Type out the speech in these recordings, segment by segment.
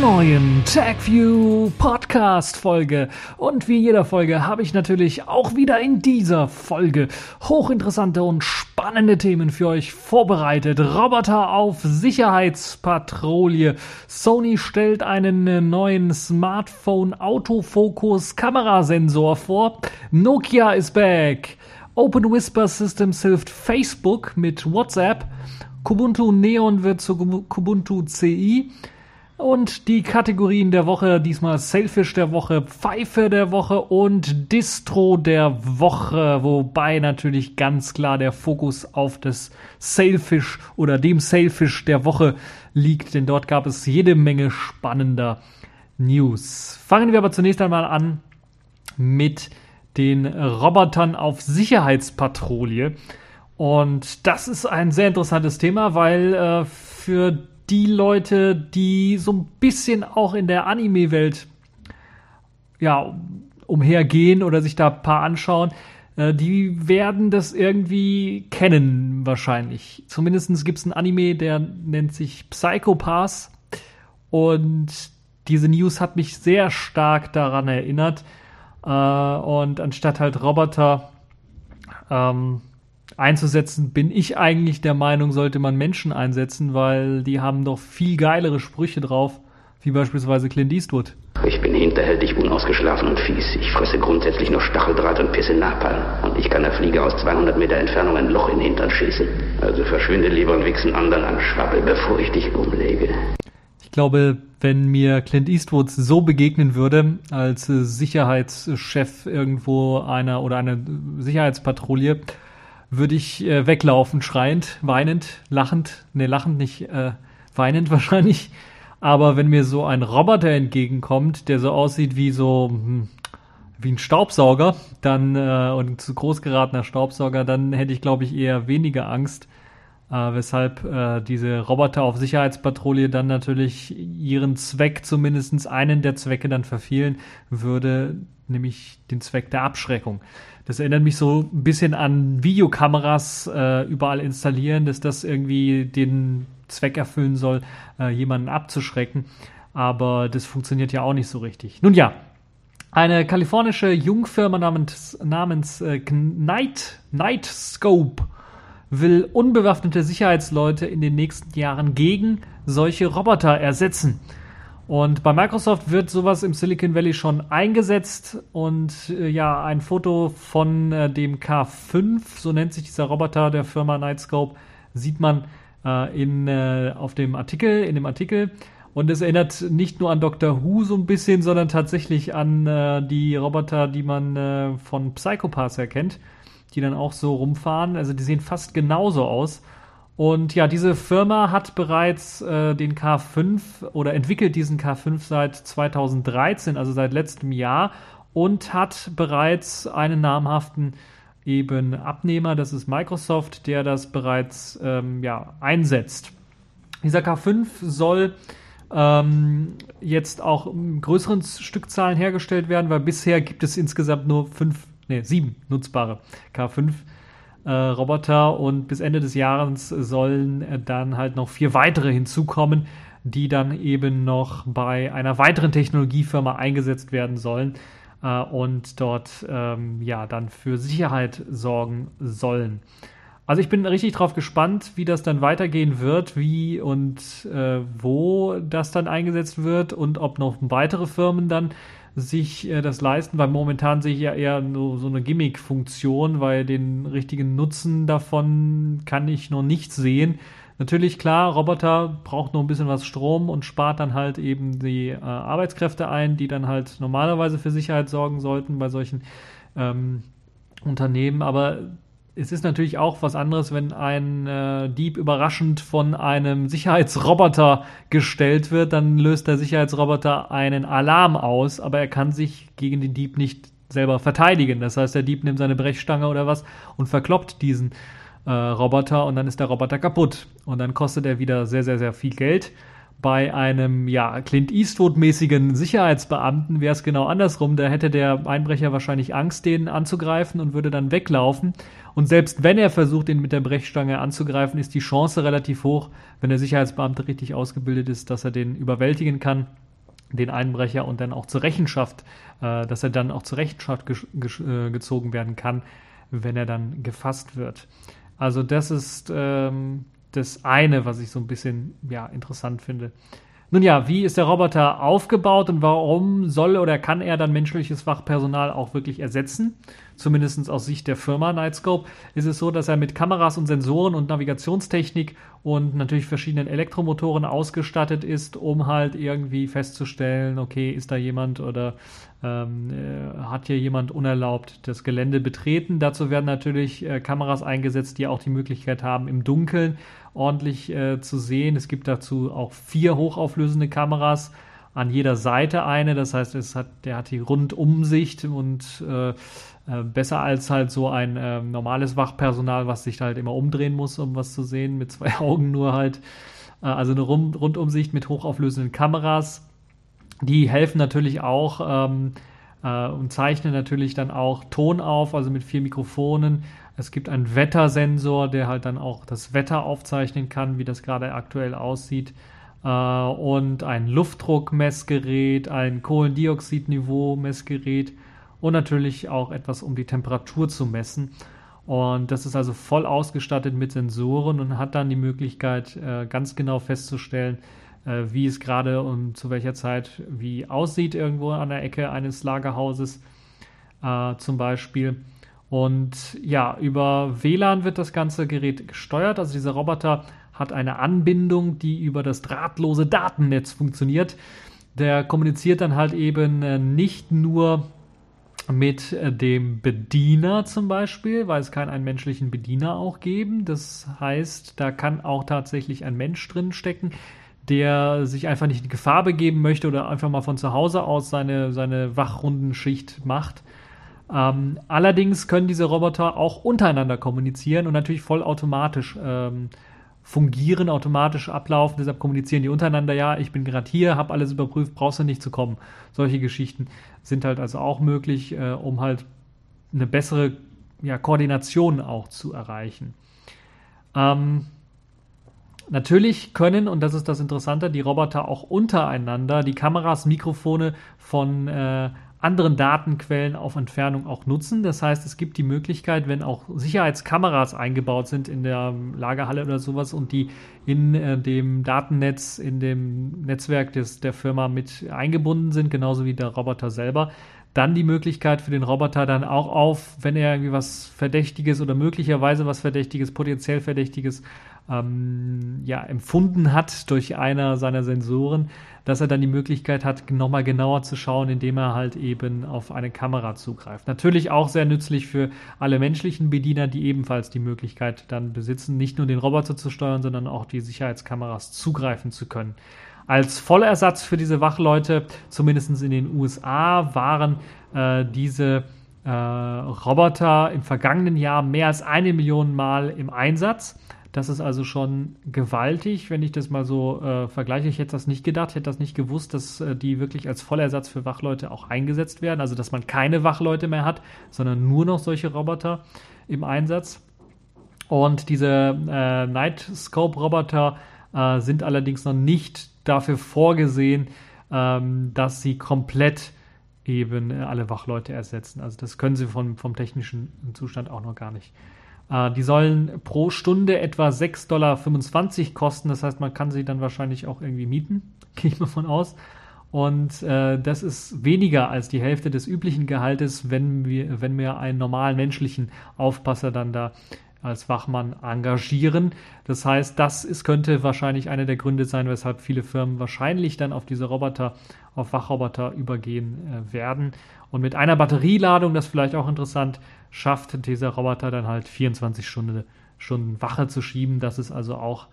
neuen TagView Podcast Folge. Und wie jeder Folge habe ich natürlich auch wieder in dieser Folge hochinteressante und spannende Themen für euch vorbereitet. Roboter auf Sicherheitspatrouille. Sony stellt einen neuen Smartphone Autofokus Kamerasensor vor. Nokia is back. Open Whisper Systems hilft Facebook mit WhatsApp. Kubuntu Neon wird zu Kubuntu CI. Und die Kategorien der Woche, diesmal Sailfish der Woche, Pfeife der Woche und Distro der Woche, wobei natürlich ganz klar der Fokus auf das Sailfish oder dem Sailfish der Woche liegt, denn dort gab es jede Menge spannender News. Fangen wir aber zunächst einmal an mit den Robotern auf Sicherheitspatrouille. Und das ist ein sehr interessantes Thema, weil äh, für die Leute, die so ein bisschen auch in der Anime-Welt ja, umhergehen oder sich da ein paar anschauen, äh, die werden das irgendwie kennen wahrscheinlich. Zumindest gibt es einen Anime, der nennt sich Psychopaths und diese News hat mich sehr stark daran erinnert. Äh, und anstatt halt Roboter ähm, einzusetzen, bin ich eigentlich der Meinung, sollte man Menschen einsetzen, weil die haben doch viel geilere Sprüche drauf, wie beispielsweise Clint Eastwood. Ich bin hinterhältig, unausgeschlafen und fies. Ich fresse grundsätzlich nur Stacheldraht und pisse Napalm. Und ich kann der Fliege aus 200 Meter Entfernung ein Loch in den Hintern schießen. Also verschwinde lieber und wichsen anderen an Schwabbel, bevor ich dich umlege. Ich glaube, wenn mir Clint Eastwood so begegnen würde, als Sicherheitschef irgendwo einer oder einer Sicherheitspatrouille, würde ich äh, weglaufen, schreiend, weinend, lachend, ne, lachend nicht, äh, weinend wahrscheinlich. Aber wenn mir so ein Roboter entgegenkommt, der so aussieht wie so hm, wie ein Staubsauger, dann äh, und zu groß geratener Staubsauger, dann hätte ich glaube ich eher weniger Angst, äh, weshalb äh, diese Roboter auf Sicherheitspatrouille dann natürlich ihren Zweck, zumindestens einen der Zwecke dann verfehlen würde, nämlich den Zweck der Abschreckung. Das erinnert mich so ein bisschen an Videokameras äh, überall installieren, dass das irgendwie den Zweck erfüllen soll, äh, jemanden abzuschrecken. Aber das funktioniert ja auch nicht so richtig. Nun ja, eine kalifornische Jungfirma namens, namens äh, Night, Nightscope will unbewaffnete Sicherheitsleute in den nächsten Jahren gegen solche Roboter ersetzen. Und bei Microsoft wird sowas im Silicon Valley schon eingesetzt und äh, ja, ein Foto von äh, dem K5, so nennt sich dieser Roboter der Firma Nightscope, sieht man äh, in, äh, auf dem Artikel, in dem Artikel. Und es erinnert nicht nur an Dr. Who so ein bisschen, sondern tatsächlich an äh, die Roboter, die man äh, von Psychopaths erkennt, die dann auch so rumfahren. Also die sehen fast genauso aus. Und ja, diese Firma hat bereits äh, den K5 oder entwickelt diesen K5 seit 2013, also seit letztem Jahr, und hat bereits einen namhaften eben Abnehmer, das ist Microsoft, der das bereits ähm, ja, einsetzt. Dieser K5 soll ähm, jetzt auch in größeren Stückzahlen hergestellt werden, weil bisher gibt es insgesamt nur fünf, nee, sieben nutzbare K5 äh, Roboter und bis Ende des Jahres sollen äh, dann halt noch vier weitere hinzukommen, die dann eben noch bei einer weiteren Technologiefirma eingesetzt werden sollen äh, und dort ähm, ja dann für Sicherheit sorgen sollen. Also ich bin richtig drauf gespannt, wie das dann weitergehen wird, wie und äh, wo das dann eingesetzt wird und ob noch weitere Firmen dann sich äh, das leisten, weil momentan sehe ich ja eher nur so eine Gimmick-Funktion, weil den richtigen Nutzen davon kann ich noch nicht sehen. Natürlich, klar, Roboter braucht noch ein bisschen was Strom und spart dann halt eben die äh, Arbeitskräfte ein, die dann halt normalerweise für Sicherheit sorgen sollten bei solchen ähm, Unternehmen. Aber es ist natürlich auch was anderes, wenn ein äh, Dieb überraschend von einem Sicherheitsroboter gestellt wird, dann löst der Sicherheitsroboter einen Alarm aus, aber er kann sich gegen den Dieb nicht selber verteidigen. Das heißt, der Dieb nimmt seine Brechstange oder was und verkloppt diesen äh, Roboter und dann ist der Roboter kaputt. Und dann kostet er wieder sehr, sehr, sehr viel Geld. Bei einem ja, Clint Eastwood-mäßigen Sicherheitsbeamten wäre es genau andersrum. Da hätte der Einbrecher wahrscheinlich Angst, den anzugreifen und würde dann weglaufen. Und selbst wenn er versucht, ihn mit der Brechstange anzugreifen, ist die Chance relativ hoch, wenn der Sicherheitsbeamte richtig ausgebildet ist, dass er den überwältigen kann, den Einbrecher und dann auch zur Rechenschaft, äh, dass er dann auch zur Rechenschaft ge ge äh, gezogen werden kann, wenn er dann gefasst wird. Also das ist ähm, das eine, was ich so ein bisschen ja, interessant finde. Nun ja, wie ist der Roboter aufgebaut und warum soll oder kann er dann menschliches Wachpersonal auch wirklich ersetzen? Zumindest aus Sicht der Firma Nightscope ist es so, dass er mit Kameras und Sensoren und Navigationstechnik und natürlich verschiedenen Elektromotoren ausgestattet ist, um halt irgendwie festzustellen, okay, ist da jemand oder ähm, äh, hat hier jemand unerlaubt das Gelände betreten. Dazu werden natürlich äh, Kameras eingesetzt, die auch die Möglichkeit haben, im Dunkeln ordentlich äh, zu sehen. Es gibt dazu auch vier hochauflösende Kameras, an jeder Seite eine. Das heißt, es hat, der hat die Rundumsicht und äh, äh, besser als halt so ein äh, normales Wachpersonal, was sich halt immer umdrehen muss, um was zu sehen, mit zwei Augen nur halt. Äh, also eine Rum Rundumsicht mit hochauflösenden Kameras. Die helfen natürlich auch ähm, äh, und zeichnen natürlich dann auch Ton auf, also mit vier Mikrofonen. Es gibt einen Wettersensor, der halt dann auch das Wetter aufzeichnen kann, wie das gerade aktuell aussieht. Äh, und ein Luftdruckmessgerät, ein Kohlendioxidniveau-Messgerät und natürlich auch etwas, um die Temperatur zu messen. Und das ist also voll ausgestattet mit Sensoren und hat dann die Möglichkeit, äh, ganz genau festzustellen, äh, wie es gerade und zu welcher Zeit wie aussieht irgendwo an der Ecke eines Lagerhauses zum Beispiel. Und ja, über WLAN wird das ganze Gerät gesteuert. Also dieser Roboter hat eine Anbindung, die über das drahtlose Datennetz funktioniert. Der kommuniziert dann halt eben äh, nicht nur mit äh, dem Bediener zum Beispiel, weil es kann einen menschlichen Bediener auch geben. Das heißt, da kann auch tatsächlich ein Mensch drin stecken, der sich einfach nicht in Gefahr begeben möchte oder einfach mal von zu Hause aus seine, seine Wachrundenschicht macht. Ähm, allerdings können diese Roboter auch untereinander kommunizieren und natürlich vollautomatisch ähm, fungieren, automatisch ablaufen. Deshalb kommunizieren die untereinander, ja, ich bin gerade hier, habe alles überprüft, brauchst du nicht zu kommen. Solche Geschichten sind halt also auch möglich, äh, um halt eine bessere ja, Koordination auch zu erreichen. Ähm, Natürlich können, und das ist das Interessante, die Roboter auch untereinander die Kameras, Mikrofone von äh, anderen Datenquellen auf Entfernung auch nutzen. Das heißt, es gibt die Möglichkeit, wenn auch Sicherheitskameras eingebaut sind in der Lagerhalle oder sowas und die in äh, dem Datennetz, in dem Netzwerk des, der Firma mit eingebunden sind, genauso wie der Roboter selber, dann die Möglichkeit für den Roboter dann auch auf, wenn er irgendwie was Verdächtiges oder möglicherweise was Verdächtiges, potenziell Verdächtiges ähm, ja, empfunden hat durch einer seiner Sensoren, dass er dann die Möglichkeit hat, nochmal genauer zu schauen, indem er halt eben auf eine Kamera zugreift. Natürlich auch sehr nützlich für alle menschlichen Bediener, die ebenfalls die Möglichkeit dann besitzen, nicht nur den Roboter zu steuern, sondern auch die Sicherheitskameras zugreifen zu können. Als Vollersatz für diese Wachleute, zumindest in den USA, waren äh, diese äh, Roboter im vergangenen Jahr mehr als eine Million Mal im Einsatz. Das ist also schon gewaltig, wenn ich das mal so äh, vergleiche. Ich hätte das nicht gedacht, hätte das nicht gewusst, dass äh, die wirklich als Vollersatz für Wachleute auch eingesetzt werden. Also dass man keine Wachleute mehr hat, sondern nur noch solche Roboter im Einsatz. Und diese äh, Nightscope-Roboter äh, sind allerdings noch nicht dafür vorgesehen, ähm, dass sie komplett eben äh, alle Wachleute ersetzen. Also das können sie vom, vom technischen Zustand auch noch gar nicht. Äh, die sollen pro Stunde etwa 6,25 Dollar kosten. Das heißt, man kann sie dann wahrscheinlich auch irgendwie mieten. Gehe ich mal von aus. Und äh, das ist weniger als die Hälfte des üblichen Gehaltes, wenn wir, wenn wir einen normalen menschlichen Aufpasser dann da als Wachmann engagieren. Das heißt, das ist, könnte wahrscheinlich einer der Gründe sein, weshalb viele Firmen wahrscheinlich dann auf diese Roboter, auf Wachroboter übergehen äh, werden. Und mit einer Batterieladung, das ist vielleicht auch interessant, schafft dieser Roboter dann halt 24 Stunden, Stunden Wache zu schieben. Das ist also auch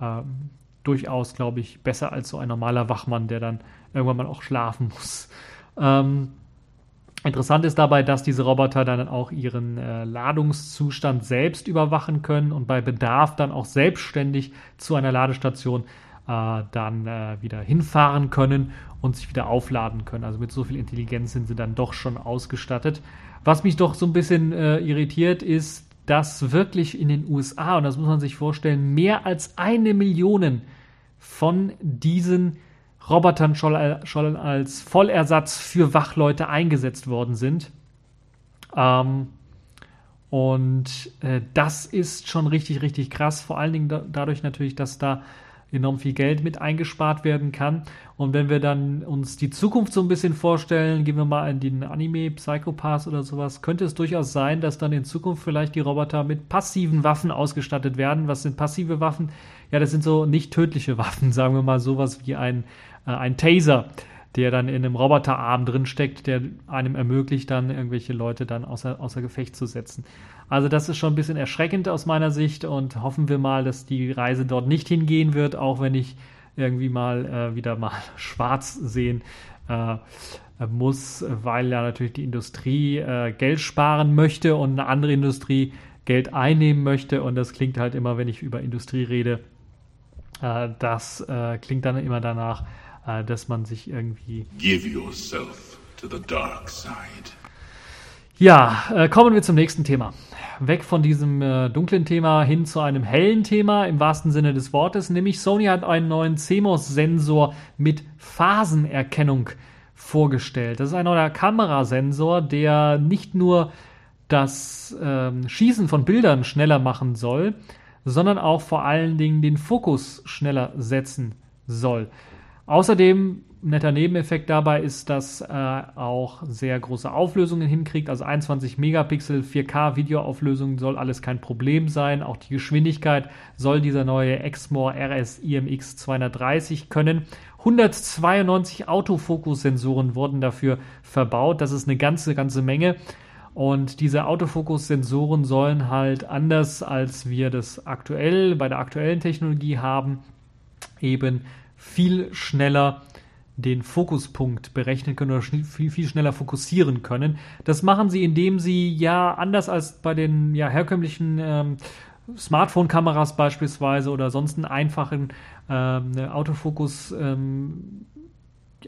ähm, durchaus, glaube ich, besser als so ein normaler Wachmann, der dann irgendwann mal auch schlafen muss. Ähm, Interessant ist dabei, dass diese Roboter dann auch ihren äh, Ladungszustand selbst überwachen können und bei Bedarf dann auch selbstständig zu einer Ladestation dann äh, wieder hinfahren können und sich wieder aufladen können. Also mit so viel Intelligenz sind sie dann doch schon ausgestattet. Was mich doch so ein bisschen äh, irritiert, ist, dass wirklich in den USA, und das muss man sich vorstellen, mehr als eine Million von diesen Robotern schon als Vollersatz für Wachleute eingesetzt worden sind. Ähm, und äh, das ist schon richtig, richtig krass. Vor allen Dingen da, dadurch natürlich, dass da enorm viel Geld mit eingespart werden kann. Und wenn wir dann uns die Zukunft so ein bisschen vorstellen, gehen wir mal in den Anime Psychopaths oder sowas, könnte es durchaus sein, dass dann in Zukunft vielleicht die Roboter mit passiven Waffen ausgestattet werden. Was sind passive Waffen? Ja, das sind so nicht tödliche Waffen, sagen wir mal sowas wie ein, äh, ein Taser der dann in einem Roboterarm drin steckt, der einem ermöglicht, dann irgendwelche Leute dann außer, außer Gefecht zu setzen. Also das ist schon ein bisschen erschreckend aus meiner Sicht und hoffen wir mal, dass die Reise dort nicht hingehen wird, auch wenn ich irgendwie mal äh, wieder mal schwarz sehen äh, muss, weil ja natürlich die Industrie äh, Geld sparen möchte und eine andere Industrie Geld einnehmen möchte und das klingt halt immer, wenn ich über Industrie rede, äh, das äh, klingt dann immer danach, äh, dass man sich irgendwie. Give yourself to the dark side. Ja, äh, kommen wir zum nächsten Thema. Weg von diesem äh, dunklen Thema hin zu einem hellen Thema im wahrsten Sinne des Wortes, nämlich Sony hat einen neuen CMOS-Sensor mit Phasenerkennung vorgestellt. Das ist ein neuer Kamerasensor, der nicht nur das ähm, Schießen von Bildern schneller machen soll, sondern auch vor allen Dingen den Fokus schneller setzen soll. Außerdem, netter Nebeneffekt dabei ist, dass er auch sehr große Auflösungen hinkriegt. Also 21 Megapixel 4K Videoauflösung soll alles kein Problem sein. Auch die Geschwindigkeit soll dieser neue Exmor RS IMX 230 können. 192 Autofokus-Sensoren wurden dafür verbaut. Das ist eine ganze, ganze Menge. Und diese Autofokus-Sensoren sollen halt anders als wir das aktuell bei der aktuellen Technologie haben, eben viel schneller den Fokuspunkt berechnen können oder viel, viel schneller fokussieren können. Das machen sie, indem sie ja anders als bei den ja, herkömmlichen ähm, Smartphone-Kameras beispielsweise oder sonst einfachen ähm, Autofokus, ähm,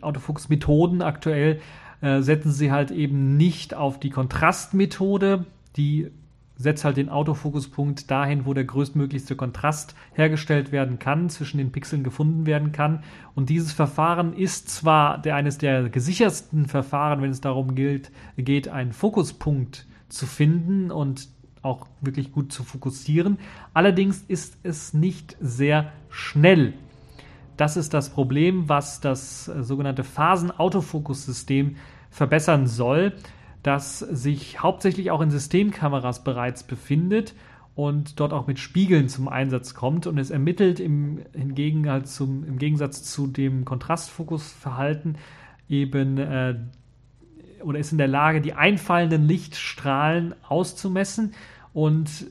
Autofokus-Methoden aktuell äh, setzen sie halt eben nicht auf die Kontrastmethode, die setzt halt den Autofokuspunkt dahin, wo der größtmöglichste Kontrast hergestellt werden kann, zwischen den Pixeln gefunden werden kann. Und dieses Verfahren ist zwar der, eines der gesichertsten Verfahren, wenn es darum gilt, geht, einen Fokuspunkt zu finden und auch wirklich gut zu fokussieren. Allerdings ist es nicht sehr schnell. Das ist das Problem, was das äh, sogenannte Phasen-Autofokus-System verbessern soll das sich hauptsächlich auch in Systemkameras bereits befindet und dort auch mit Spiegeln zum Einsatz kommt und es ermittelt im, hingegen halt zum, im Gegensatz zu dem Kontrastfokusverhalten eben äh, oder ist in der Lage, die einfallenden Lichtstrahlen auszumessen und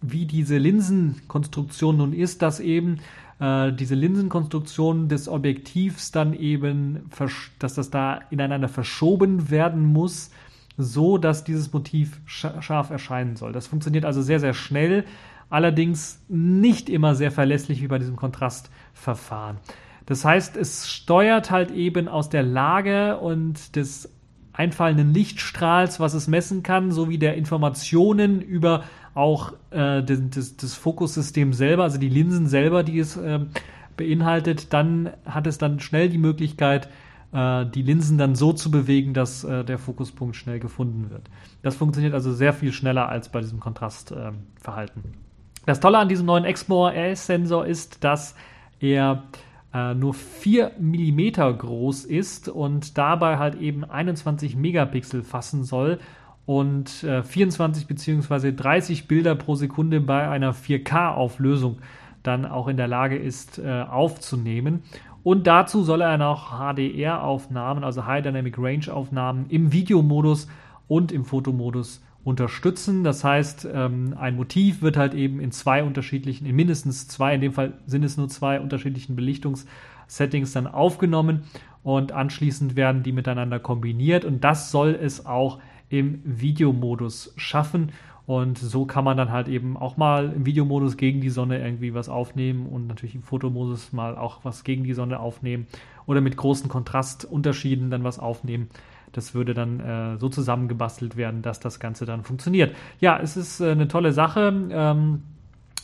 wie diese Linsenkonstruktion nun ist, dass eben äh, diese Linsenkonstruktion des Objektivs dann eben, dass das da ineinander verschoben werden muss, so dass dieses Motiv scharf erscheinen soll. Das funktioniert also sehr, sehr schnell, allerdings nicht immer sehr verlässlich wie bei diesem Kontrastverfahren. Das heißt, es steuert halt eben aus der Lage und des einfallenden Lichtstrahls, was es messen kann, sowie der Informationen über auch äh, das, das, Fokussystem selber, also die Linsen selber, die es äh, beinhaltet, dann hat es dann schnell die Möglichkeit, äh, die Linsen dann so zu bewegen, dass äh, der Fokuspunkt schnell gefunden wird. Das funktioniert also sehr viel schneller als bei diesem Kontrastverhalten. das Tolle an diesem neuen Exmor RS-Sensor ist, dass er äh, nur 4 mm groß ist und dabei halt eben 21 Megapixel fassen soll und äh, 24 bzw. 30 Bilder pro Sekunde bei einer 4K-Auflösung dann auch in der Lage ist äh, aufzunehmen. Und dazu soll er noch HDR-Aufnahmen, also High Dynamic Range-Aufnahmen im Videomodus und im Fotomodus unterstützen. Das heißt, ähm, ein Motiv wird halt eben in zwei unterschiedlichen, in mindestens zwei, in dem Fall sind es nur zwei unterschiedlichen Belichtungssettings dann aufgenommen und anschließend werden die miteinander kombiniert und das soll es auch im Videomodus schaffen. Und so kann man dann halt eben auch mal im Videomodus gegen die Sonne irgendwie was aufnehmen und natürlich im Fotomodus mal auch was gegen die Sonne aufnehmen oder mit großen Kontrastunterschieden dann was aufnehmen. Das würde dann äh, so zusammengebastelt werden, dass das Ganze dann funktioniert. Ja, es ist äh, eine tolle Sache. Ähm,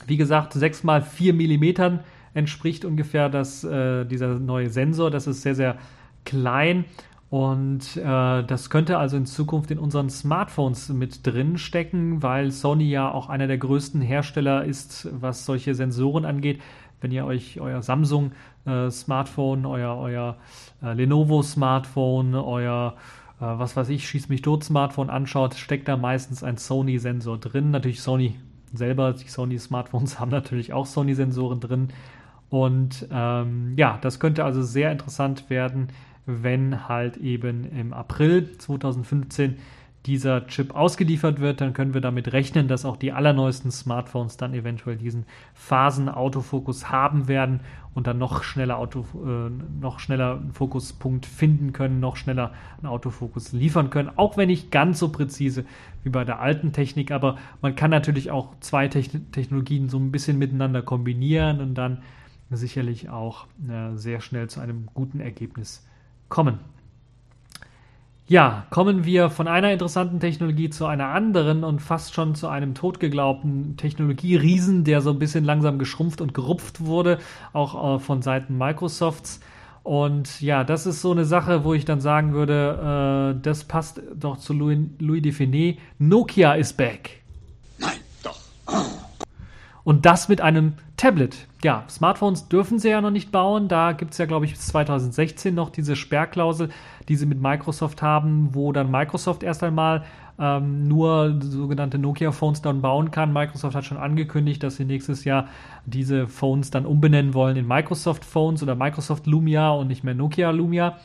wie gesagt, 6 mal 4 Millimetern entspricht ungefähr das, äh, dieser neue Sensor. Das ist sehr, sehr klein und äh, das könnte also in Zukunft in unseren Smartphones mit drin stecken, weil Sony ja auch einer der größten Hersteller ist, was solche Sensoren angeht. Wenn ihr euch euer Samsung äh, Smartphone, euer, euer äh, Lenovo Smartphone, euer äh, was weiß ich, schieß mich tot Smartphone anschaut, steckt da meistens ein Sony Sensor drin. Natürlich Sony selber, die Sony Smartphones haben natürlich auch Sony Sensoren drin. Und ähm, ja, das könnte also sehr interessant werden wenn halt eben im April 2015 dieser Chip ausgeliefert wird, dann können wir damit rechnen, dass auch die allerneuesten Smartphones dann eventuell diesen Phasen-Autofokus haben werden und dann noch schneller Auto, äh, noch schneller einen Fokuspunkt finden können, noch schneller einen Autofokus liefern können. Auch wenn nicht ganz so präzise wie bei der alten Technik, aber man kann natürlich auch zwei Technologien so ein bisschen miteinander kombinieren und dann sicherlich auch äh, sehr schnell zu einem guten Ergebnis kommen. Ja, kommen wir von einer interessanten Technologie zu einer anderen und fast schon zu einem totgeglaubten Technologieriesen, der so ein bisschen langsam geschrumpft und gerupft wurde, auch äh, von Seiten Microsofts. Und ja, das ist so eine Sache, wo ich dann sagen würde, äh, das passt doch zu Louis, Louis Define. Nokia is back. Und das mit einem Tablet. Ja, Smartphones dürfen sie ja noch nicht bauen. Da gibt es ja, glaube ich, bis 2016 noch diese Sperrklausel, die sie mit Microsoft haben, wo dann Microsoft erst einmal ähm, nur sogenannte Nokia-Phones dann bauen kann. Microsoft hat schon angekündigt, dass sie nächstes Jahr diese Phones dann umbenennen wollen in Microsoft Phones oder Microsoft Lumia und nicht mehr Nokia Lumia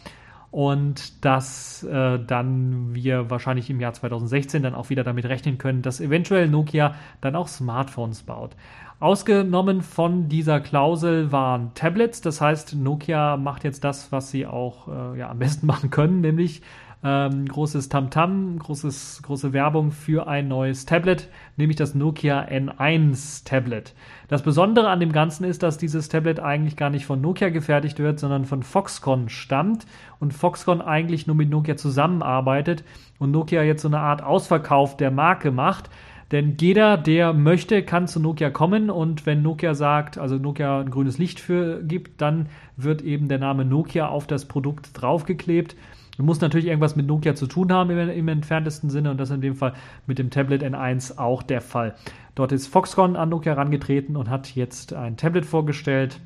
und dass äh, dann wir wahrscheinlich im Jahr 2016 dann auch wieder damit rechnen können, dass eventuell Nokia dann auch Smartphones baut. Ausgenommen von dieser Klausel waren Tablets, das heißt Nokia macht jetzt das, was sie auch äh, ja, am besten machen können, nämlich ähm, großes Tamtam, großes, große Werbung für ein neues Tablet, nämlich das Nokia N1 Tablet. Das Besondere an dem Ganzen ist, dass dieses Tablet eigentlich gar nicht von Nokia gefertigt wird, sondern von Foxconn stammt und Foxconn eigentlich nur mit Nokia zusammenarbeitet und Nokia jetzt so eine Art Ausverkauf der Marke macht. Denn jeder, der möchte, kann zu Nokia kommen und wenn Nokia sagt, also Nokia ein grünes Licht für gibt, dann wird eben der Name Nokia auf das Produkt draufgeklebt Du musst natürlich irgendwas mit Nokia zu tun haben im, im, entferntesten Sinne und das in dem Fall mit dem Tablet N1 auch der Fall. Dort ist Foxconn an Nokia herangetreten und hat jetzt ein Tablet vorgestellt.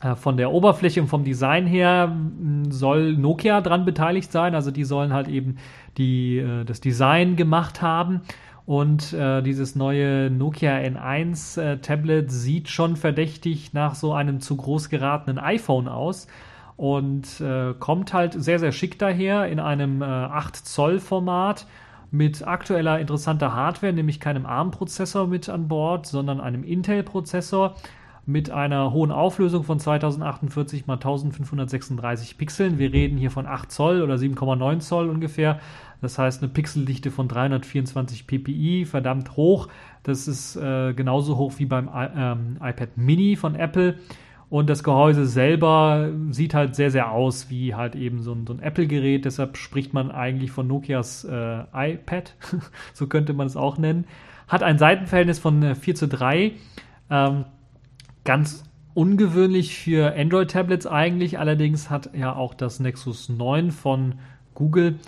Äh, von der Oberfläche und vom Design her soll Nokia dran beteiligt sein, also die sollen halt eben die, äh, das Design gemacht haben. Und äh, dieses neue Nokia N1 äh, Tablet sieht schon verdächtig nach so einem zu groß geratenen iPhone aus und äh, kommt halt sehr, sehr schick daher in einem äh, 8 Zoll Format mit aktueller interessanter Hardware, nämlich keinem ARM-Prozessor mit an Bord, sondern einem Intel-Prozessor mit einer hohen Auflösung von 2048 x 1536 Pixeln. Wir reden hier von 8 Zoll oder 7,9 Zoll ungefähr. Das heißt eine Pixeldichte von 324 ppi, verdammt hoch. Das ist äh, genauso hoch wie beim I ähm, iPad Mini von Apple. Und das Gehäuse selber sieht halt sehr, sehr aus wie halt eben so ein, so ein Apple-Gerät. Deshalb spricht man eigentlich von Nokias äh, iPad. so könnte man es auch nennen. Hat ein Seitenverhältnis von äh, 4 zu 3. Ähm, ganz ungewöhnlich für Android-Tablets eigentlich. Allerdings hat ja auch das Nexus 9 von Google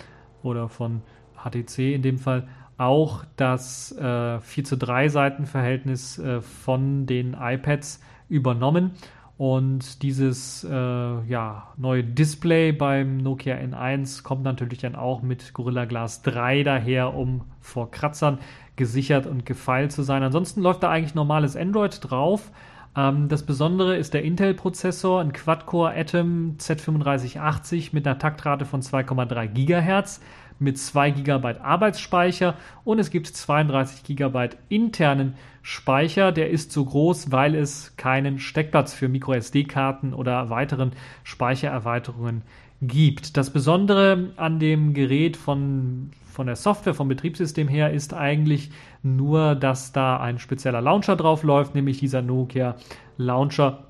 oder von HTC in dem Fall auch das äh, 4 zu 3 Seitenverhältnis äh, von den iPads übernommen. Und dieses äh, ja, neue Display beim Nokia N1 kommt natürlich dann auch mit Gorilla Glass 3 daher, um vor Kratzern gesichert und gefeilt zu sein. Ansonsten läuft da eigentlich normales Android drauf. Ähm, das Besondere ist der Intel-Prozessor, ein Quad-Core Atom Z3580 mit einer Taktrate von 2,3 GHz mit 2 GB Arbeitsspeicher und es gibt 32 GB internen Speicher. Der ist so groß, weil es keinen Steckplatz für MicroSD-Karten oder weiteren Speichererweiterungen gibt. Das Besondere an dem Gerät von von der Software, vom Betriebssystem her, ist eigentlich nur, dass da ein spezieller Launcher drauf läuft, nämlich dieser Nokia Launcher,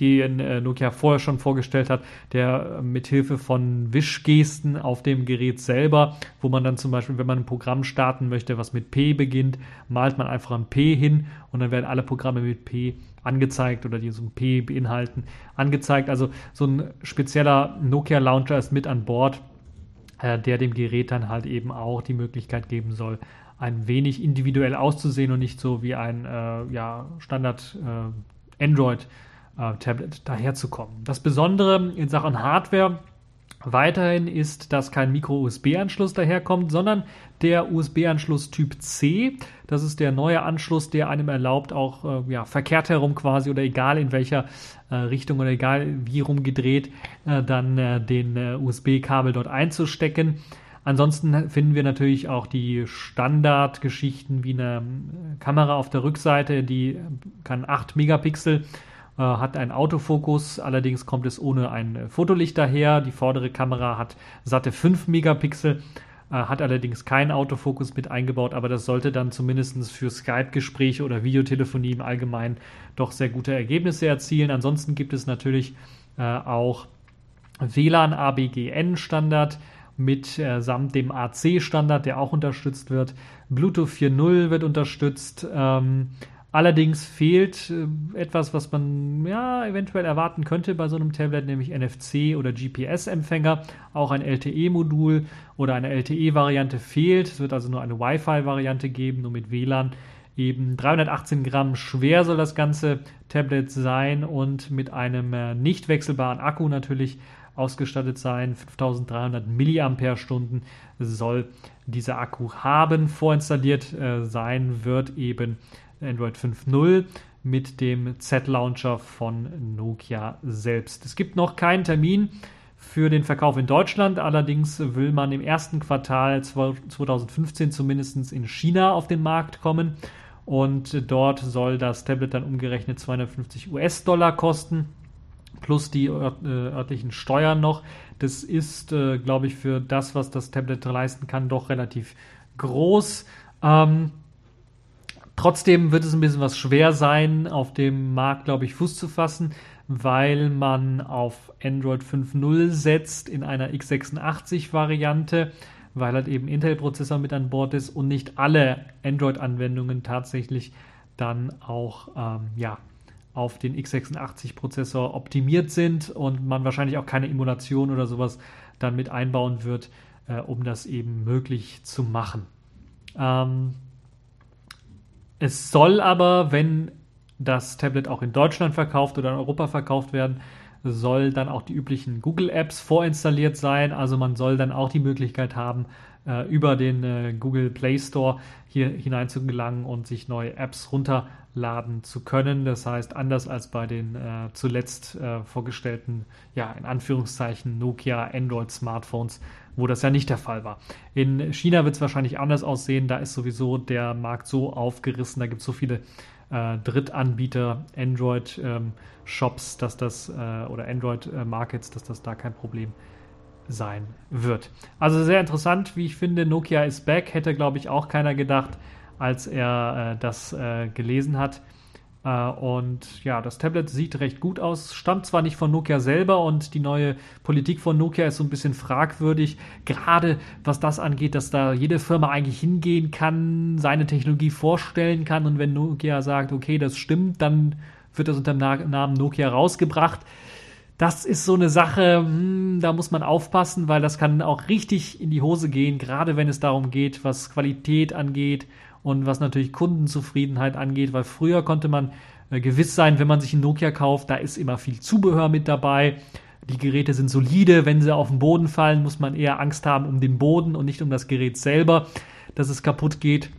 den äh, Nokia vorher schon vorgestellt hat, der äh, mithilfe von Wischgesten auf dem Gerät selber, wo man dann zum Beispiel, wenn man ein Programm starten möchte, was mit P beginnt, malt man einfach ein P hin und dann werden alle Programme mit P angezeigt oder die so ein P beinhalten, angezeigt. Also so ein spezieller Nokia Launcher ist mit an Bord, äh, der dem Gerät dann halt eben auch die Möglichkeit geben soll, ein wenig individuell auszusehen und nicht so wie ein äh, ja, Standard äh, Android äh, Tablet daherzukommen. Das Besondere in Sachen Hardware weiterhin ist, dass kein Micro-USB-Anschluss daherkommt, sondern der USB-Anschluss Typ C. Das ist der neue Anschluss, der einem erlaubt, auch äh, ja, verkehrt herum quasi oder egal in welcher äh, Richtung oder egal wie rumgedreht, äh, dann äh, den äh, USB-Kabel dort einzustecken. Ansonsten finden wir natürlich auch die Standardgeschichten wie eine Kamera auf der Rückseite, die kann 8 Megapixel hat einen Autofokus, allerdings kommt es ohne ein äh, Fotolicht daher. Die vordere Kamera hat satte 5 Megapixel, äh, hat allerdings keinen Autofokus mit eingebaut, aber das sollte dann zumindest für Skype-Gespräche oder Videotelefonie im Allgemeinen doch sehr gute Ergebnisse erzielen. Ansonsten gibt es natürlich äh, auch WLAN ABGN Standard mit äh, samt dem AC Standard, der auch unterstützt wird. Bluetooth 4.0 wird unterstützt. Ähm, Allerdings fehlt äh, etwas, was man ja eventuell erwarten könnte bei so einem Tablet, nämlich NFC oder GPS-Empfänger. Auch ein LTE-Modul oder eine LTE-Variante fehlt. Es wird also nur eine Wi-Fi-Variante geben, nur mit WLAN. Eben 318 Gramm schwer soll das ganze Tablet sein und mit einem äh, nicht wechselbaren Akku natürlich ausgestattet sein. 5300 Milliampere-Stunden soll dieser Akku haben. Vorinstalliert äh, sein wird eben Android 5.0 mit dem Z-Launcher von Nokia selbst. Es gibt noch keinen Termin für den Verkauf in Deutschland. Allerdings will man im ersten Quartal 2015 zumindest in China auf den Markt kommen. Und dort soll das Tablet dann umgerechnet 250 US-Dollar kosten, plus die äh, örtlichen Steuern noch. Das ist, äh, glaube ich, für das, was das Tablet leisten kann, doch relativ groß. Ähm, Trotzdem wird es ein bisschen was schwer sein, auf dem Markt, glaube ich, Fuß zu fassen, weil man auf Android 5.0 setzt in einer x86-Variante, weil halt eben Intel-Prozessor mit an Bord ist und nicht alle Android-Anwendungen tatsächlich dann auch ähm, ja, auf den x86-Prozessor optimiert sind und man wahrscheinlich auch keine Emulation oder sowas dann mit einbauen wird, äh, um das eben möglich zu machen. Ähm, es soll aber, wenn das Tablet auch in Deutschland verkauft oder in Europa verkauft werden, soll dann auch die üblichen Google Apps vorinstalliert sein. Also man soll dann auch die Möglichkeit haben, äh, über den äh, Google Play Store hier hinein zu gelangen und sich neue Apps runterladen zu können. Das heißt, anders als bei den äh, zuletzt vorgestellten, ja, in Anführungszeichen Nokia Android Smartphones wo das ja nicht der Fall war. In China wird es wahrscheinlich anders aussehen. Da ist sowieso der Markt so aufgerissen. Da gibt es so viele äh, Drittanbieter, Android-Shops, ähm, dass das äh, oder Android-Markets, dass das da kein Problem sein wird. Also sehr interessant, wie ich finde. Nokia is back. Hätte, glaube ich, auch keiner gedacht, als er äh, das äh, gelesen hat. Uh, und ja, das Tablet sieht recht gut aus, stammt zwar nicht von Nokia selber und die neue Politik von Nokia ist so ein bisschen fragwürdig, gerade was das angeht, dass da jede Firma eigentlich hingehen kann, seine Technologie vorstellen kann. Und wenn Nokia sagt, okay, das stimmt, dann wird das unter dem Namen Nokia rausgebracht. Das ist so eine Sache, hm, da muss man aufpassen, weil das kann auch richtig in die Hose gehen, gerade wenn es darum geht, was Qualität angeht und was natürlich Kundenzufriedenheit angeht, weil früher konnte man äh, gewiss sein, wenn man sich einen Nokia kauft, da ist immer viel Zubehör mit dabei. Die Geräte sind solide, wenn sie auf den Boden fallen, muss man eher Angst haben um den Boden und nicht um das Gerät selber, dass es kaputt geht.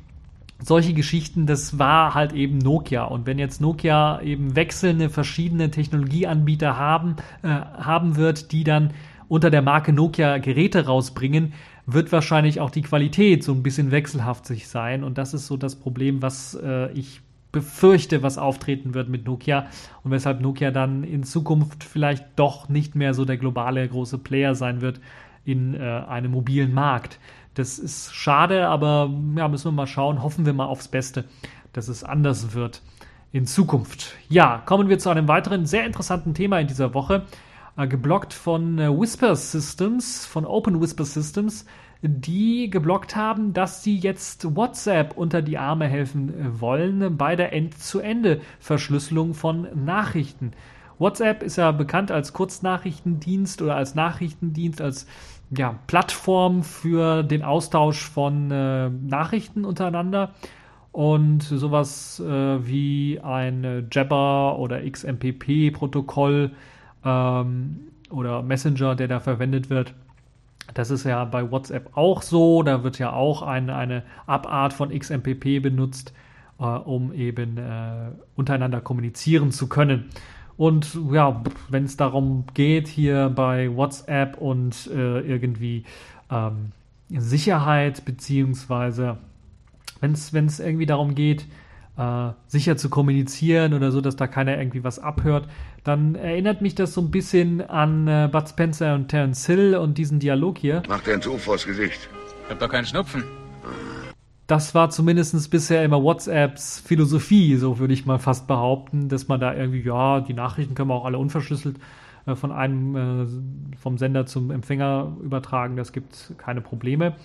Solche Geschichten, das war halt eben Nokia. Und wenn jetzt Nokia eben wechselnde verschiedene Technologieanbieter haben, äh, haben wird, die dann unter der Marke Nokia Geräte rausbringen, wird wahrscheinlich auch die Qualität so ein bisschen wechselhaftig sein. Und das ist so das Problem, was äh, ich befürchte, was auftreten wird mit Nokia und weshalb Nokia dann in Zukunft vielleicht doch nicht mehr so der globale große Player sein wird in äh, einem mobilen Markt. Das ist schade, aber ja, müssen wir mal schauen. Hoffen wir mal aufs Beste, dass es anders wird in Zukunft. Ja, kommen wir zu einem weiteren sehr interessanten Thema in dieser Woche. Äh, geblockt von äh, Whisper Systems, von Open Whisper Systems, die geblockt haben, dass sie jetzt WhatsApp unter die Arme helfen äh, wollen bei der End-zu-Ende-Verschlüsselung von Nachrichten. WhatsApp ist ja bekannt als Kurznachrichtendienst oder als Nachrichtendienst, als ja, Plattform für den Austausch von äh, Nachrichten untereinander. Und sowas äh, wie ein Jabber oder XMPP-Protokoll ähm, oder Messenger, der da verwendet wird. Das ist ja bei WhatsApp auch so. Da wird ja auch eine, eine Abart von XMPP benutzt, äh, um eben äh, untereinander kommunizieren zu können. Und ja, wenn es darum geht, hier bei WhatsApp und äh, irgendwie ähm, Sicherheit, beziehungsweise wenn es irgendwie darum geht, äh, sicher zu kommunizieren oder so, dass da keiner irgendwie was abhört, dann erinnert mich das so ein bisschen an äh, Bud Spencer und Terence Hill und diesen Dialog hier. Mach dir ein Tuch vors Gesicht. Ich hab doch keinen Schnupfen. Das war zumindest bisher immer WhatsApps Philosophie, so würde ich mal fast behaupten, dass man da irgendwie, ja, die Nachrichten können wir auch alle unverschlüsselt äh, von einem, äh, vom Sender zum Empfänger übertragen, das gibt keine Probleme.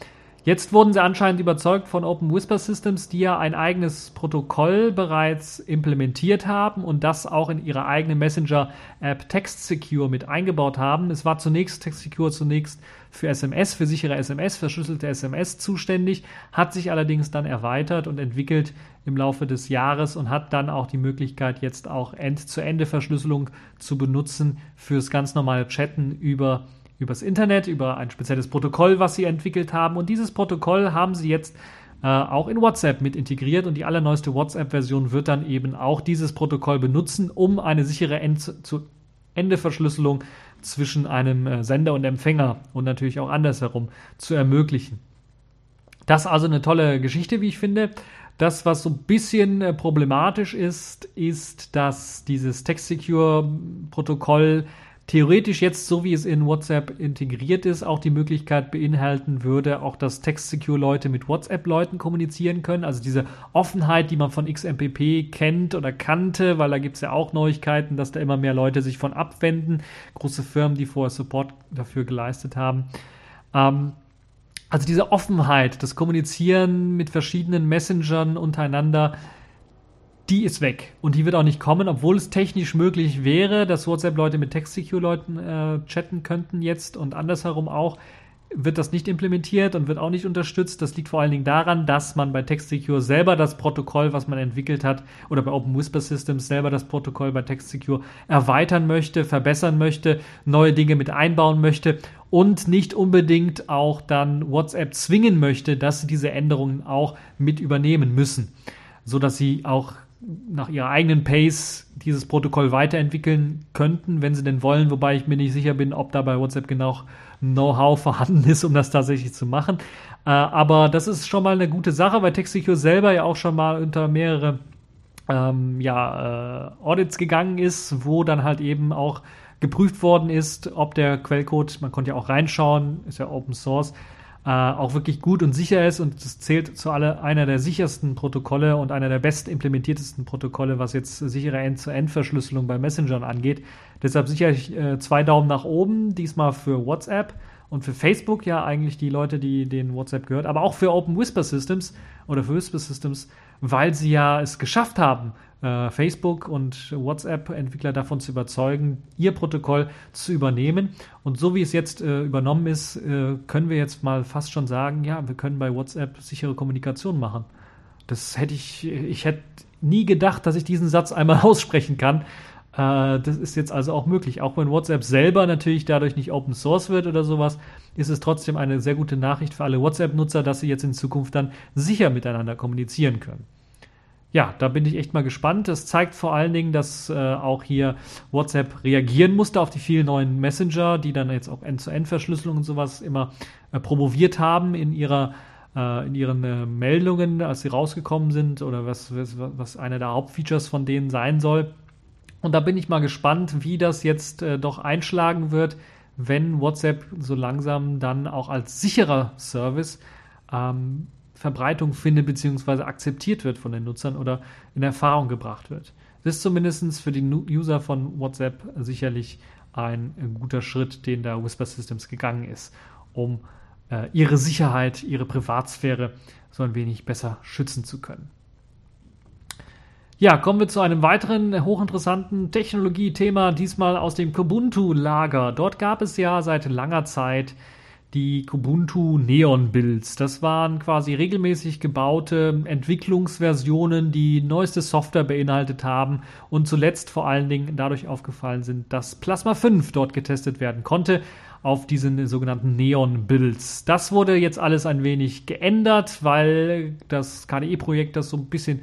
Jetzt wurden sie anscheinend überzeugt von Open Whisper Systems, die ja ein eigenes Protokoll bereits implementiert haben und das auch in ihre eigene Messenger-App Text Secure mit eingebaut haben. Es war zunächst Text Secure zunächst für SMS, für sichere SMS, verschlüsselte SMS zuständig, hat sich allerdings dann erweitert und entwickelt im Laufe des Jahres und hat dann auch die Möglichkeit, jetzt auch End-zu-Ende-Verschlüsselung zu benutzen fürs ganz normale Chatten über übers Internet, über ein spezielles Protokoll, was sie entwickelt haben. Und dieses Protokoll haben sie jetzt äh, auch in WhatsApp mit integriert und die allerneueste WhatsApp-Version wird dann eben auch dieses Protokoll benutzen, um eine sichere End zu Ende Verschlüsselung zwischen einem äh, Sender und Empfänger und natürlich auch andersherum zu ermöglichen. Das ist also eine tolle Geschichte, wie ich finde. Das, was so ein bisschen äh, problematisch ist, ist, dass dieses Text-Secure-Protokoll theoretisch jetzt, so wie es in WhatsApp integriert ist, auch die Möglichkeit beinhalten würde, auch dass Text-Secure-Leute mit WhatsApp-Leuten kommunizieren können. Also diese Offenheit, die man von XMPP kennt oder kannte, weil da gibt es ja auch Neuigkeiten, dass da immer mehr Leute sich von abwenden. Große Firmen, die vorher Support dafür geleistet haben. Ähm, also diese Offenheit, das Kommunizieren mit verschiedenen Messengern untereinander, die ist weg und die wird auch nicht kommen, obwohl es technisch möglich wäre, dass WhatsApp-Leute mit Text-Secure-Leuten äh, chatten könnten jetzt und andersherum auch, wird das nicht implementiert und wird auch nicht unterstützt. Das liegt vor allen Dingen daran, dass man bei TextSecure selber das Protokoll, was man entwickelt hat, oder bei Open Whisper Systems selber das Protokoll bei TextSecure erweitern möchte, verbessern möchte, neue Dinge mit einbauen möchte und nicht unbedingt auch dann WhatsApp zwingen möchte, dass sie diese Änderungen auch mit übernehmen müssen, so dass sie auch nach ihrer eigenen Pace dieses Protokoll weiterentwickeln könnten, wenn sie denn wollen, wobei ich mir nicht sicher bin, ob da bei WhatsApp genau Know-how vorhanden ist, um das tatsächlich zu machen. Äh, aber das ist schon mal eine gute Sache, weil TextSecure selber ja auch schon mal unter mehrere ähm, ja, äh, Audits gegangen ist, wo dann halt eben auch geprüft worden ist, ob der Quellcode, man konnte ja auch reinschauen, ist ja Open Source, äh, auch wirklich gut und sicher ist und es zählt zu alle einer der sichersten Protokolle und einer der best implementiertesten Protokolle, was jetzt sichere End-zu-End-Verschlüsselung bei Messengern angeht. Deshalb sicherlich äh, zwei Daumen nach oben, diesmal für WhatsApp und für Facebook ja eigentlich die Leute, die den WhatsApp gehört, aber auch für Open Whisper Systems oder für Whisper Systems, weil sie ja es geschafft haben, Facebook und WhatsApp-Entwickler davon zu überzeugen, ihr Protokoll zu übernehmen. Und so wie es jetzt äh, übernommen ist, äh, können wir jetzt mal fast schon sagen, ja, wir können bei WhatsApp sichere Kommunikation machen. Das hätte ich, ich hätte nie gedacht, dass ich diesen Satz einmal aussprechen kann. Äh, das ist jetzt also auch möglich. Auch wenn WhatsApp selber natürlich dadurch nicht Open Source wird oder sowas, ist es trotzdem eine sehr gute Nachricht für alle WhatsApp-Nutzer, dass sie jetzt in Zukunft dann sicher miteinander kommunizieren können ja, da bin ich echt mal gespannt. Das zeigt vor allen Dingen, dass äh, auch hier WhatsApp reagieren musste auf die vielen neuen Messenger, die dann jetzt auch End-zu-End-Verschlüsselung und sowas immer äh, promoviert haben in ihrer äh, in ihren äh, Meldungen, als sie rausgekommen sind oder was, was, was einer der Hauptfeatures von denen sein soll. Und da bin ich mal gespannt, wie das jetzt äh, doch einschlagen wird, wenn WhatsApp so langsam dann auch als sicherer Service ähm, Verbreitung findet bzw. akzeptiert wird von den Nutzern oder in Erfahrung gebracht wird. Das ist zumindest für die User von WhatsApp sicherlich ein guter Schritt, den da Whisper Systems gegangen ist, um äh, ihre Sicherheit, ihre Privatsphäre so ein wenig besser schützen zu können. Ja, kommen wir zu einem weiteren hochinteressanten Technologie-Thema, diesmal aus dem Kubuntu-Lager. Dort gab es ja seit langer Zeit die Kubuntu Neon Builds. Das waren quasi regelmäßig gebaute Entwicklungsversionen, die neueste Software beinhaltet haben und zuletzt vor allen Dingen dadurch aufgefallen sind, dass Plasma 5 dort getestet werden konnte auf diesen sogenannten Neon Builds. Das wurde jetzt alles ein wenig geändert, weil das KDE-Projekt das so ein bisschen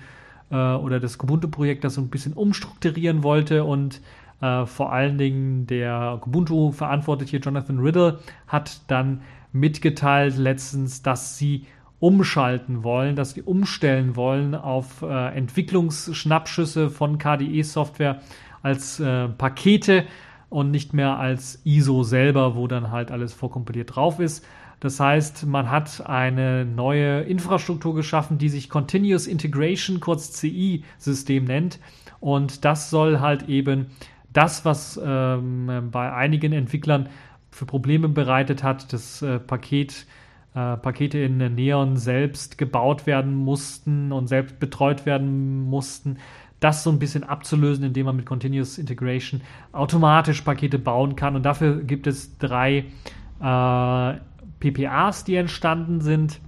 äh, oder das Kubuntu-Projekt das so ein bisschen umstrukturieren wollte und äh, vor allen Dingen der Kubuntu-Verantwortliche Jonathan Riddle hat dann mitgeteilt letztens, dass sie umschalten wollen, dass sie umstellen wollen auf äh, Entwicklungsschnappschüsse von KDE-Software als äh, Pakete und nicht mehr als ISO selber, wo dann halt alles vorkompiliert drauf ist. Das heißt, man hat eine neue Infrastruktur geschaffen, die sich Continuous Integration, kurz CI-System nennt. Und das soll halt eben das, was ähm, bei einigen Entwicklern für Probleme bereitet hat, das äh, Paket, äh, Pakete in Neon selbst gebaut werden mussten und selbst betreut werden mussten, das so ein bisschen abzulösen, indem man mit Continuous Integration automatisch Pakete bauen kann. Und dafür gibt es drei äh, PPAs, die entstanden sind,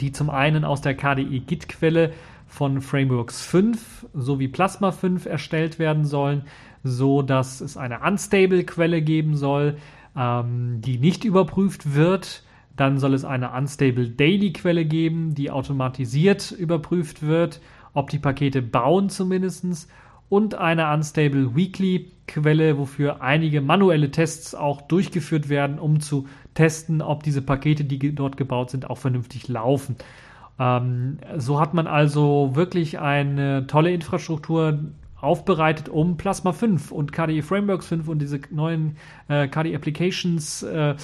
die zum einen aus der KDE Git-Quelle von Frameworks 5 sowie Plasma 5 erstellt werden sollen, so dass es eine unstable Quelle geben soll, ähm, die nicht überprüft wird. Dann soll es eine unstable Daily Quelle geben, die automatisiert überprüft wird, ob die Pakete bauen zumindest und eine Unstable Weekly Quelle, wofür einige manuelle Tests auch durchgeführt werden, um zu testen, ob diese Pakete, die dort gebaut sind, auch vernünftig laufen. Ähm, so hat man also wirklich eine tolle Infrastruktur aufbereitet, um Plasma 5 und KDE Frameworks 5 und diese neuen äh, KDE Applications äh,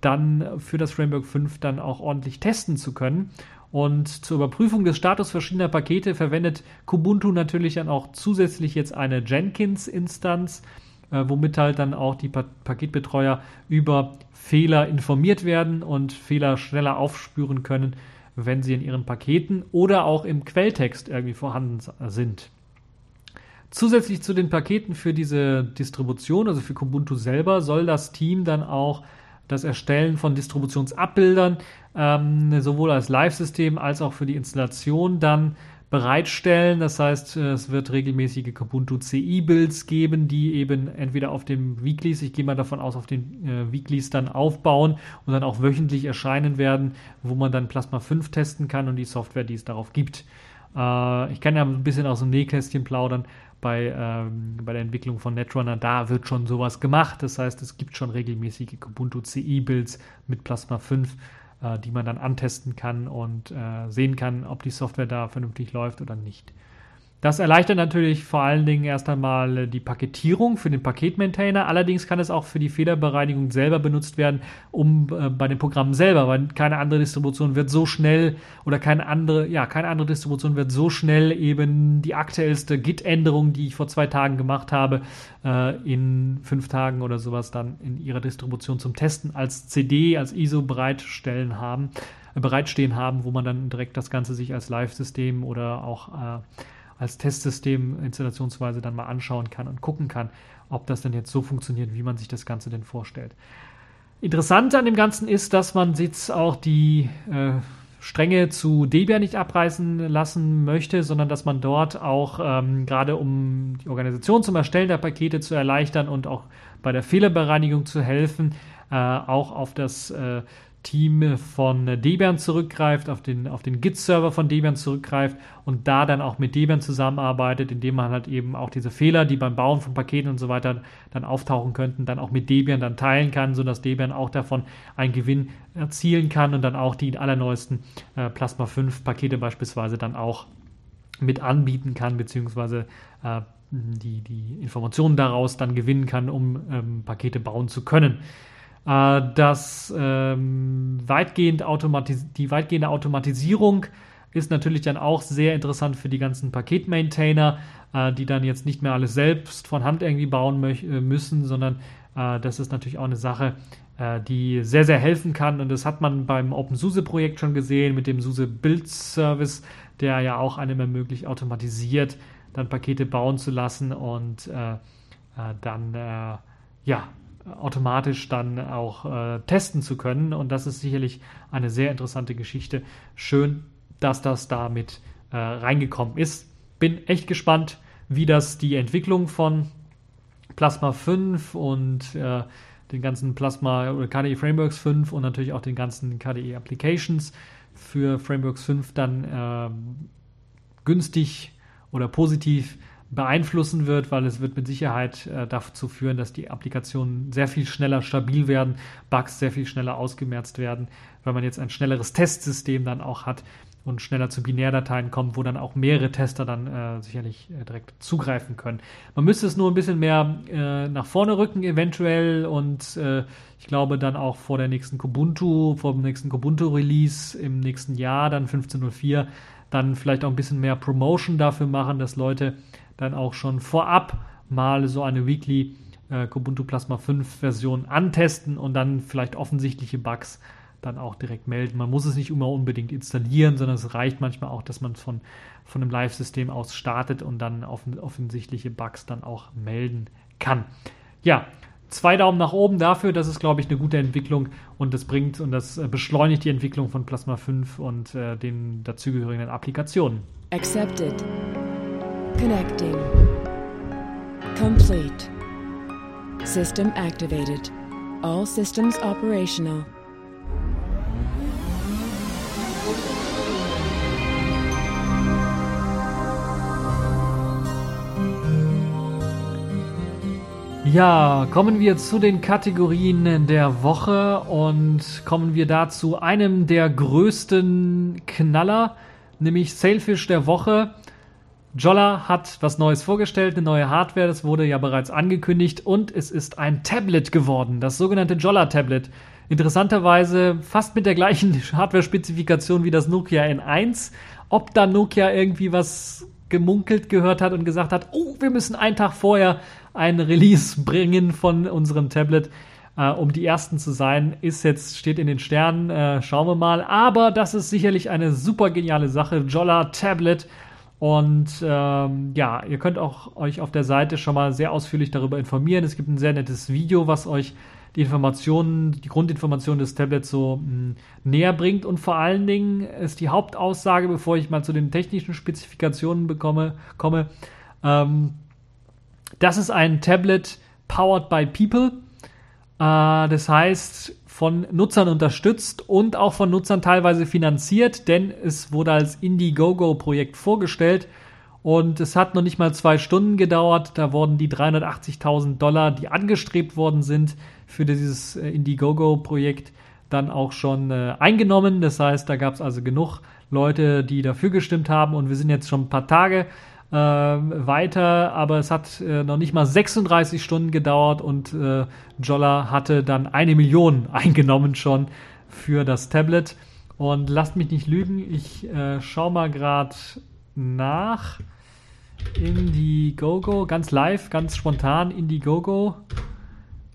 dann für das Framework 5 dann auch ordentlich testen zu können. Und zur Überprüfung des Status verschiedener Pakete verwendet Kubuntu natürlich dann auch zusätzlich jetzt eine Jenkins-Instanz, äh, womit halt dann auch die pa Paketbetreuer über Fehler informiert werden und Fehler schneller aufspüren können, wenn sie in ihren Paketen oder auch im Quelltext irgendwie vorhanden sind. Zusätzlich zu den Paketen für diese Distribution, also für Kubuntu selber, soll das Team dann auch das Erstellen von Distributionsabbildern ähm, sowohl als Live-System als auch für die Installation dann bereitstellen. Das heißt, es wird regelmäßige Kubuntu CI-Builds geben, die eben entweder auf den Weeklies, ich gehe mal davon aus, auf den äh, Weeklies dann aufbauen und dann auch wöchentlich erscheinen werden, wo man dann Plasma 5 testen kann und die Software, die es darauf gibt. Äh, ich kann ja ein bisschen aus dem Nähkästchen plaudern bei, ähm, bei der Entwicklung von Netrunner, da wird schon sowas gemacht. Das heißt, es gibt schon regelmäßige Ubuntu CI-Builds mit Plasma 5, äh, die man dann antesten kann und äh, sehen kann, ob die Software da vernünftig läuft oder nicht. Das erleichtert natürlich vor allen Dingen erst einmal äh, die Paketierung für den Paketmaintainer. Allerdings kann es auch für die Fehlerbereinigung selber benutzt werden, um äh, bei den Programmen selber, weil keine andere Distribution wird so schnell oder keine andere, ja, keine andere Distribution wird so schnell eben die aktuellste Git-Änderung, die ich vor zwei Tagen gemacht habe, äh, in fünf Tagen oder sowas dann in ihrer Distribution zum Testen als CD, als ISO bereitstellen haben, äh, bereitstehen haben, wo man dann direkt das Ganze sich als Live-System oder auch äh, als Testsystem installationsweise dann mal anschauen kann und gucken kann, ob das denn jetzt so funktioniert, wie man sich das Ganze denn vorstellt. Interessant an dem Ganzen ist, dass man jetzt auch die äh, Stränge zu Debian nicht abreißen lassen möchte, sondern dass man dort auch ähm, gerade um die Organisation zum Erstellen der Pakete zu erleichtern und auch bei der Fehlerbereinigung zu helfen, äh, auch auf das äh, Team von Debian zurückgreift, auf den, auf den Git-Server von Debian zurückgreift und da dann auch mit Debian zusammenarbeitet, indem man halt eben auch diese Fehler, die beim Bauen von Paketen und so weiter dann auftauchen könnten, dann auch mit Debian dann teilen kann, sodass Debian auch davon einen Gewinn erzielen kann und dann auch die allerneuesten äh, Plasma 5 Pakete beispielsweise dann auch mit anbieten kann, beziehungsweise äh, die, die Informationen daraus dann gewinnen kann, um ähm, Pakete bauen zu können. Äh, ähm, weitgehend die weitgehende Automatisierung ist natürlich dann auch sehr interessant für die ganzen Paketmaintainer, äh, die dann jetzt nicht mehr alles selbst von Hand irgendwie bauen äh, müssen, sondern äh, das ist natürlich auch eine Sache, äh, die sehr, sehr helfen kann. Und das hat man beim OpenSUSE-Projekt schon gesehen mit dem SUSE Build Service, der ja auch einem ermöglicht, automatisiert dann Pakete bauen zu lassen und äh, dann ja automatisch dann auch äh, testen zu können. Und das ist sicherlich eine sehr interessante Geschichte. Schön, dass das damit äh, reingekommen ist. Bin echt gespannt, wie das die Entwicklung von Plasma 5 und äh, den ganzen Plasma oder KDE Frameworks 5 und natürlich auch den ganzen KDE Applications für Frameworks 5 dann ähm, günstig oder positiv beeinflussen wird, weil es wird mit Sicherheit äh, dazu führen, dass die Applikationen sehr viel schneller stabil werden, Bugs sehr viel schneller ausgemerzt werden, weil man jetzt ein schnelleres Testsystem dann auch hat und schneller zu Binärdateien kommt, wo dann auch mehrere Tester dann äh, sicherlich äh, direkt zugreifen können. Man müsste es nur ein bisschen mehr äh, nach vorne rücken eventuell und äh, ich glaube dann auch vor der nächsten Kubuntu, vor dem nächsten Kubuntu Release im nächsten Jahr, dann 15.04, dann vielleicht auch ein bisschen mehr Promotion dafür machen, dass Leute dann auch schon vorab mal so eine Weekly äh, Kubuntu Plasma 5 Version antesten und dann vielleicht offensichtliche Bugs dann auch direkt melden. Man muss es nicht immer unbedingt installieren, sondern es reicht manchmal auch, dass man von, von einem Live-System aus startet und dann offen, offensichtliche Bugs dann auch melden kann. Ja, zwei Daumen nach oben dafür. Das ist, glaube ich, eine gute Entwicklung und das bringt und das äh, beschleunigt die Entwicklung von Plasma 5 und äh, den dazugehörigen Applikationen. Accepted. Connecting. Complete. System activated. All systems operational. Ja, kommen wir zu den Kategorien der Woche und kommen wir dazu einem der größten Knaller, nämlich Sailfish der Woche. Jolla hat was Neues vorgestellt, eine neue Hardware, das wurde ja bereits angekündigt und es ist ein Tablet geworden, das sogenannte Jolla Tablet. Interessanterweise fast mit der gleichen Hardware-Spezifikation wie das Nokia N1. Ob da Nokia irgendwie was gemunkelt gehört hat und gesagt hat, oh, wir müssen einen Tag vorher ein Release bringen von unserem Tablet, äh, um die ersten zu sein, ist jetzt, steht in den Sternen, äh, schauen wir mal. Aber das ist sicherlich eine super geniale Sache. Jolla Tablet und ähm, ja, ihr könnt auch euch auf der Seite schon mal sehr ausführlich darüber informieren. Es gibt ein sehr nettes Video, was euch die Informationen, die Grundinformationen des Tablets so mh, hm, näher bringt. Und vor allen Dingen ist die Hauptaussage, bevor ich mal zu den technischen Spezifikationen bekomme, komme, ähm, das ist ein Tablet powered by people. Äh, das heißt, von Nutzern unterstützt und auch von Nutzern teilweise finanziert, denn es wurde als Indiegogo-Projekt vorgestellt und es hat noch nicht mal zwei Stunden gedauert. Da wurden die 380.000 Dollar, die angestrebt worden sind für dieses äh, Indiegogo-Projekt, dann auch schon äh, eingenommen. Das heißt, da gab es also genug Leute, die dafür gestimmt haben und wir sind jetzt schon ein paar Tage äh, weiter, aber es hat äh, noch nicht mal 36 Stunden gedauert und äh, Jolla hatte dann eine Million eingenommen schon für das Tablet. Und lasst mich nicht lügen, ich äh, schaue mal gerade nach. Indiegogo, ganz live, ganz spontan Indiegogo.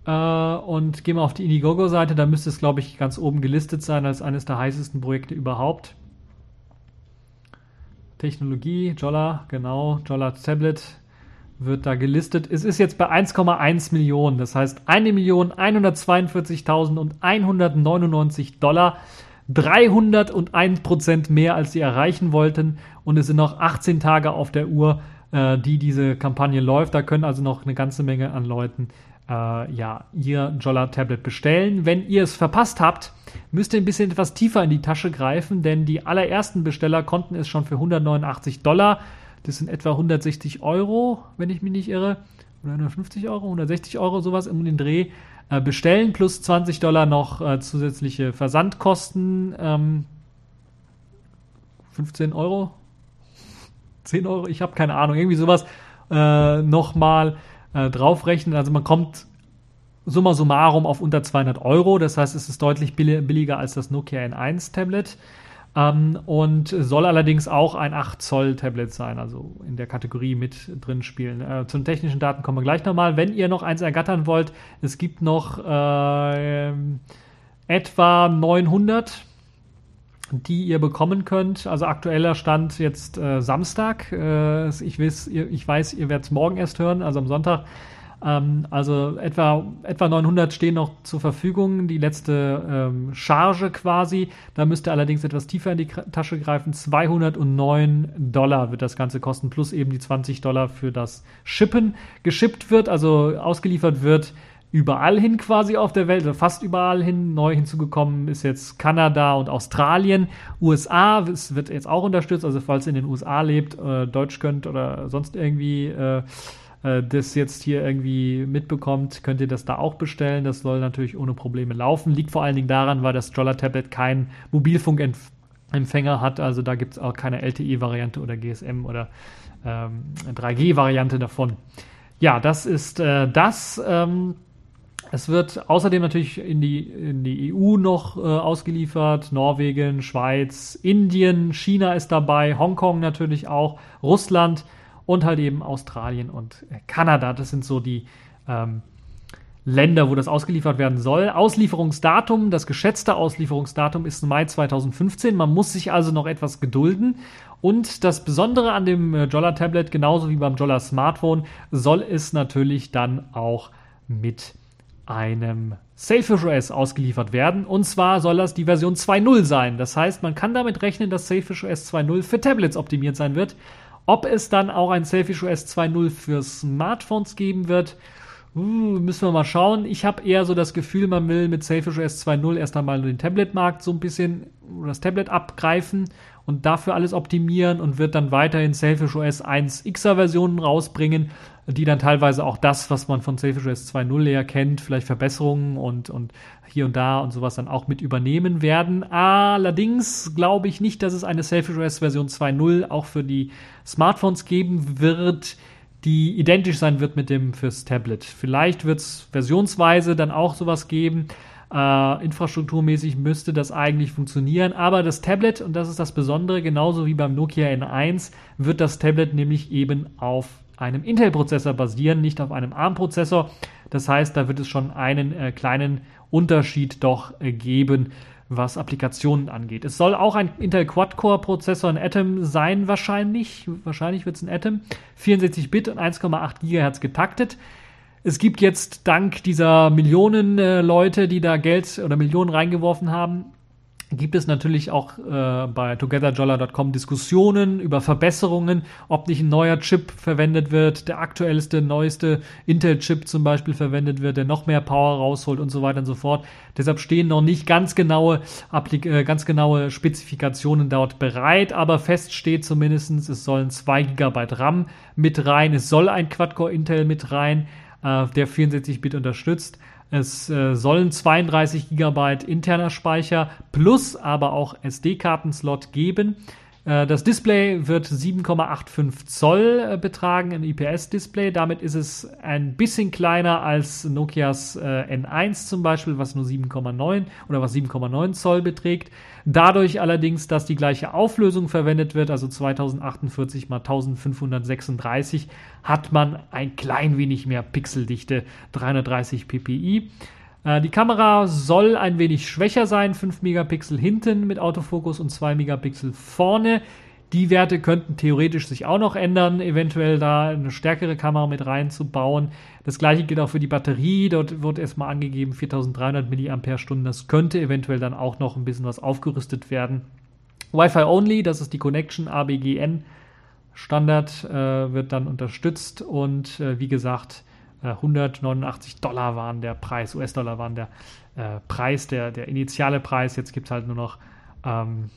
Äh, und gehe mal auf die Indiegogo-Seite, da müsste es, glaube ich, ganz oben gelistet sein als eines der heißesten Projekte überhaupt. Technologie, Jolla, genau, Jolla Tablet wird da gelistet. Es ist jetzt bei 1,1 Millionen, das heißt 1.142.199 Dollar. 301 Prozent mehr, als sie erreichen wollten. Und es sind noch 18 Tage auf der Uhr, äh, die diese Kampagne läuft. Da können also noch eine ganze Menge an Leuten äh, ja, ihr Jolla Tablet bestellen. Wenn ihr es verpasst habt, müsst ihr ein bisschen etwas tiefer in die Tasche greifen, denn die allerersten Besteller konnten es schon für 189 Dollar. Das sind etwa 160 Euro, wenn ich mich nicht irre. Oder 150 Euro, 160 Euro, sowas um den Dreh. Äh, bestellen plus 20 Dollar noch äh, zusätzliche Versandkosten. Ähm, 15 Euro? 10 Euro? Ich habe keine Ahnung. Irgendwie sowas äh, nochmal äh, draufrechnen. Also man kommt summa summarum auf unter 200 Euro. Das heißt, es ist deutlich billiger als das Nokia N1 Tablet. Ähm, und soll allerdings auch ein 8 Zoll Tablet sein, also in der Kategorie mit drin spielen. Äh, zu den technischen Daten kommen wir gleich nochmal. Wenn ihr noch eins ergattern wollt, es gibt noch äh, etwa 900 die ihr bekommen könnt. Also aktueller Stand jetzt äh, Samstag. Äh, ich, weiß, ihr, ich weiß, ihr werdet es morgen erst hören, also am Sonntag. Ähm, also etwa, etwa 900 stehen noch zur Verfügung, die letzte ähm, Charge quasi. Da müsst ihr allerdings etwas tiefer in die Tasche greifen. 209 Dollar wird das Ganze kosten, plus eben die 20 Dollar für das Shippen. Geschippt wird, also ausgeliefert wird überall hin quasi auf der Welt, oder fast überall hin. Neu hinzugekommen ist jetzt Kanada und Australien. USA es wird jetzt auch unterstützt, also falls ihr in den USA lebt, äh, Deutsch könnt oder sonst irgendwie äh, äh, das jetzt hier irgendwie mitbekommt, könnt ihr das da auch bestellen. Das soll natürlich ohne Probleme laufen. Liegt vor allen Dingen daran, weil das Stroller Tablet keinen Mobilfunkempfänger hat. Also da gibt es auch keine LTE-Variante oder GSM oder ähm, 3G-Variante davon. Ja, das ist äh, das. Ähm, es wird außerdem natürlich in die, in die EU noch äh, ausgeliefert. Norwegen, Schweiz, Indien, China ist dabei, Hongkong natürlich auch, Russland und halt eben Australien und äh, Kanada. Das sind so die ähm, Länder, wo das ausgeliefert werden soll. Auslieferungsdatum, das geschätzte Auslieferungsdatum ist Mai 2015. Man muss sich also noch etwas gedulden. Und das Besondere an dem äh, Jolla Tablet, genauso wie beim Jolla Smartphone, soll es natürlich dann auch mit einem Sailfish OS ausgeliefert werden. Und zwar soll das die Version 2.0 sein. Das heißt, man kann damit rechnen, dass Sailfish OS 2.0 für Tablets optimiert sein wird. Ob es dann auch ein Selfish OS 2.0 für Smartphones geben wird, uh, müssen wir mal schauen. Ich habe eher so das Gefühl, man will mit Selfish OS 2.0 erst einmal den Tablet-Markt so ein bisschen, das Tablet abgreifen und dafür alles optimieren und wird dann weiterhin Selfish OS 1Xer Versionen rausbringen, die dann teilweise auch das, was man von Selfish OS 2.0 her kennt, vielleicht Verbesserungen und, und hier und da und sowas dann auch mit übernehmen werden. Allerdings glaube ich nicht, dass es eine Selfish OS Version 2.0 auch für die Smartphones geben wird, die identisch sein wird mit dem fürs Tablet. Vielleicht wird es versionsweise dann auch sowas geben. Äh, infrastrukturmäßig müsste das eigentlich funktionieren, aber das Tablet, und das ist das Besondere, genauso wie beim Nokia N1, wird das Tablet nämlich eben auf einem Intel-Prozessor basieren, nicht auf einem ARM-Prozessor. Das heißt, da wird es schon einen äh, kleinen Unterschied doch äh, geben, was Applikationen angeht. Es soll auch ein Intel Quad-Core-Prozessor in Atom sein, wahrscheinlich. Wahrscheinlich wird es ein Atom. 64-Bit und 1,8 GHz getaktet. Es gibt jetzt dank dieser Millionen äh, Leute, die da Geld oder Millionen reingeworfen haben, gibt es natürlich auch äh, bei togetherjolla.com Diskussionen über Verbesserungen, ob nicht ein neuer Chip verwendet wird, der aktuellste, neueste Intel-Chip zum Beispiel verwendet wird, der noch mehr Power rausholt und so weiter und so fort. Deshalb stehen noch nicht ganz genaue, äh, ganz genaue Spezifikationen dort bereit, aber fest steht zumindest, es sollen 2 GB RAM mit rein, es soll ein Quad-Core Intel mit rein, äh, der 64-Bit unterstützt. Es äh, sollen 32 GB interner Speicher plus aber auch SD-Kartenslot geben. Äh, das Display wird 7,85 Zoll äh, betragen, ein IPS-Display. Damit ist es ein bisschen kleiner als Nokias äh, N1 zum Beispiel, was nur 7,9 oder was 7,9 Zoll beträgt. Dadurch allerdings, dass die gleiche Auflösung verwendet wird, also 2048 x 1536, hat man ein klein wenig mehr Pixeldichte, 330 ppi. Äh, die Kamera soll ein wenig schwächer sein, 5 Megapixel hinten mit Autofokus und 2 Megapixel vorne. Die Werte könnten theoretisch sich auch noch ändern, eventuell da eine stärkere Kamera mit reinzubauen. Das gleiche gilt auch für die Batterie. Dort wird erstmal angegeben 4300 mAh. Das könnte eventuell dann auch noch ein bisschen was aufgerüstet werden. Wi-Fi only, das ist die Connection ABGN Standard, äh, wird dann unterstützt und äh, wie gesagt, 189 äh, Dollar waren der Preis, US-Dollar waren der äh, Preis, der, der initiale Preis. Jetzt gibt es halt nur noch, ähm,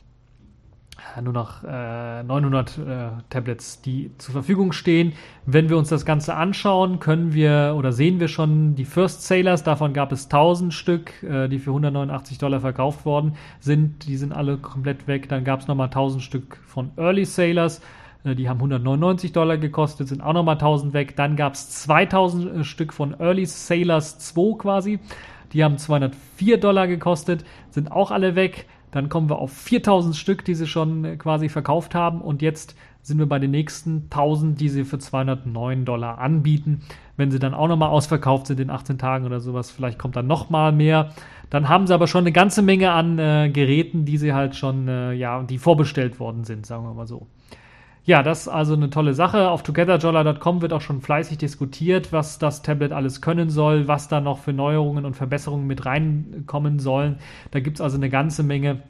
nur noch äh, 900 äh, Tablets, die zur Verfügung stehen. Wenn wir uns das Ganze anschauen, können wir oder sehen wir schon die First Sailors, davon gab es 1000 Stück, äh, die für 189 Dollar verkauft worden sind. Die sind alle komplett weg. Dann gab es nochmal 1000 Stück von Early Sailors die haben 199 Dollar gekostet, sind auch nochmal 1000 weg. Dann gab es 2000 Stück von Early Sailors 2 quasi. Die haben 204 Dollar gekostet, sind auch alle weg. Dann kommen wir auf 4000 Stück, die sie schon quasi verkauft haben. Und jetzt sind wir bei den nächsten 1000, die sie für 209 Dollar anbieten. Wenn sie dann auch nochmal ausverkauft sind in 18 Tagen oder sowas, vielleicht kommt dann nochmal mehr. Dann haben sie aber schon eine ganze Menge an äh, Geräten, die sie halt schon, äh, ja, die vorbestellt worden sind, sagen wir mal so. Ja, das ist also eine tolle Sache. Auf togetherjolla.com wird auch schon fleißig diskutiert, was das Tablet alles können soll, was da noch für Neuerungen und Verbesserungen mit reinkommen sollen. Da gibt es also eine ganze Menge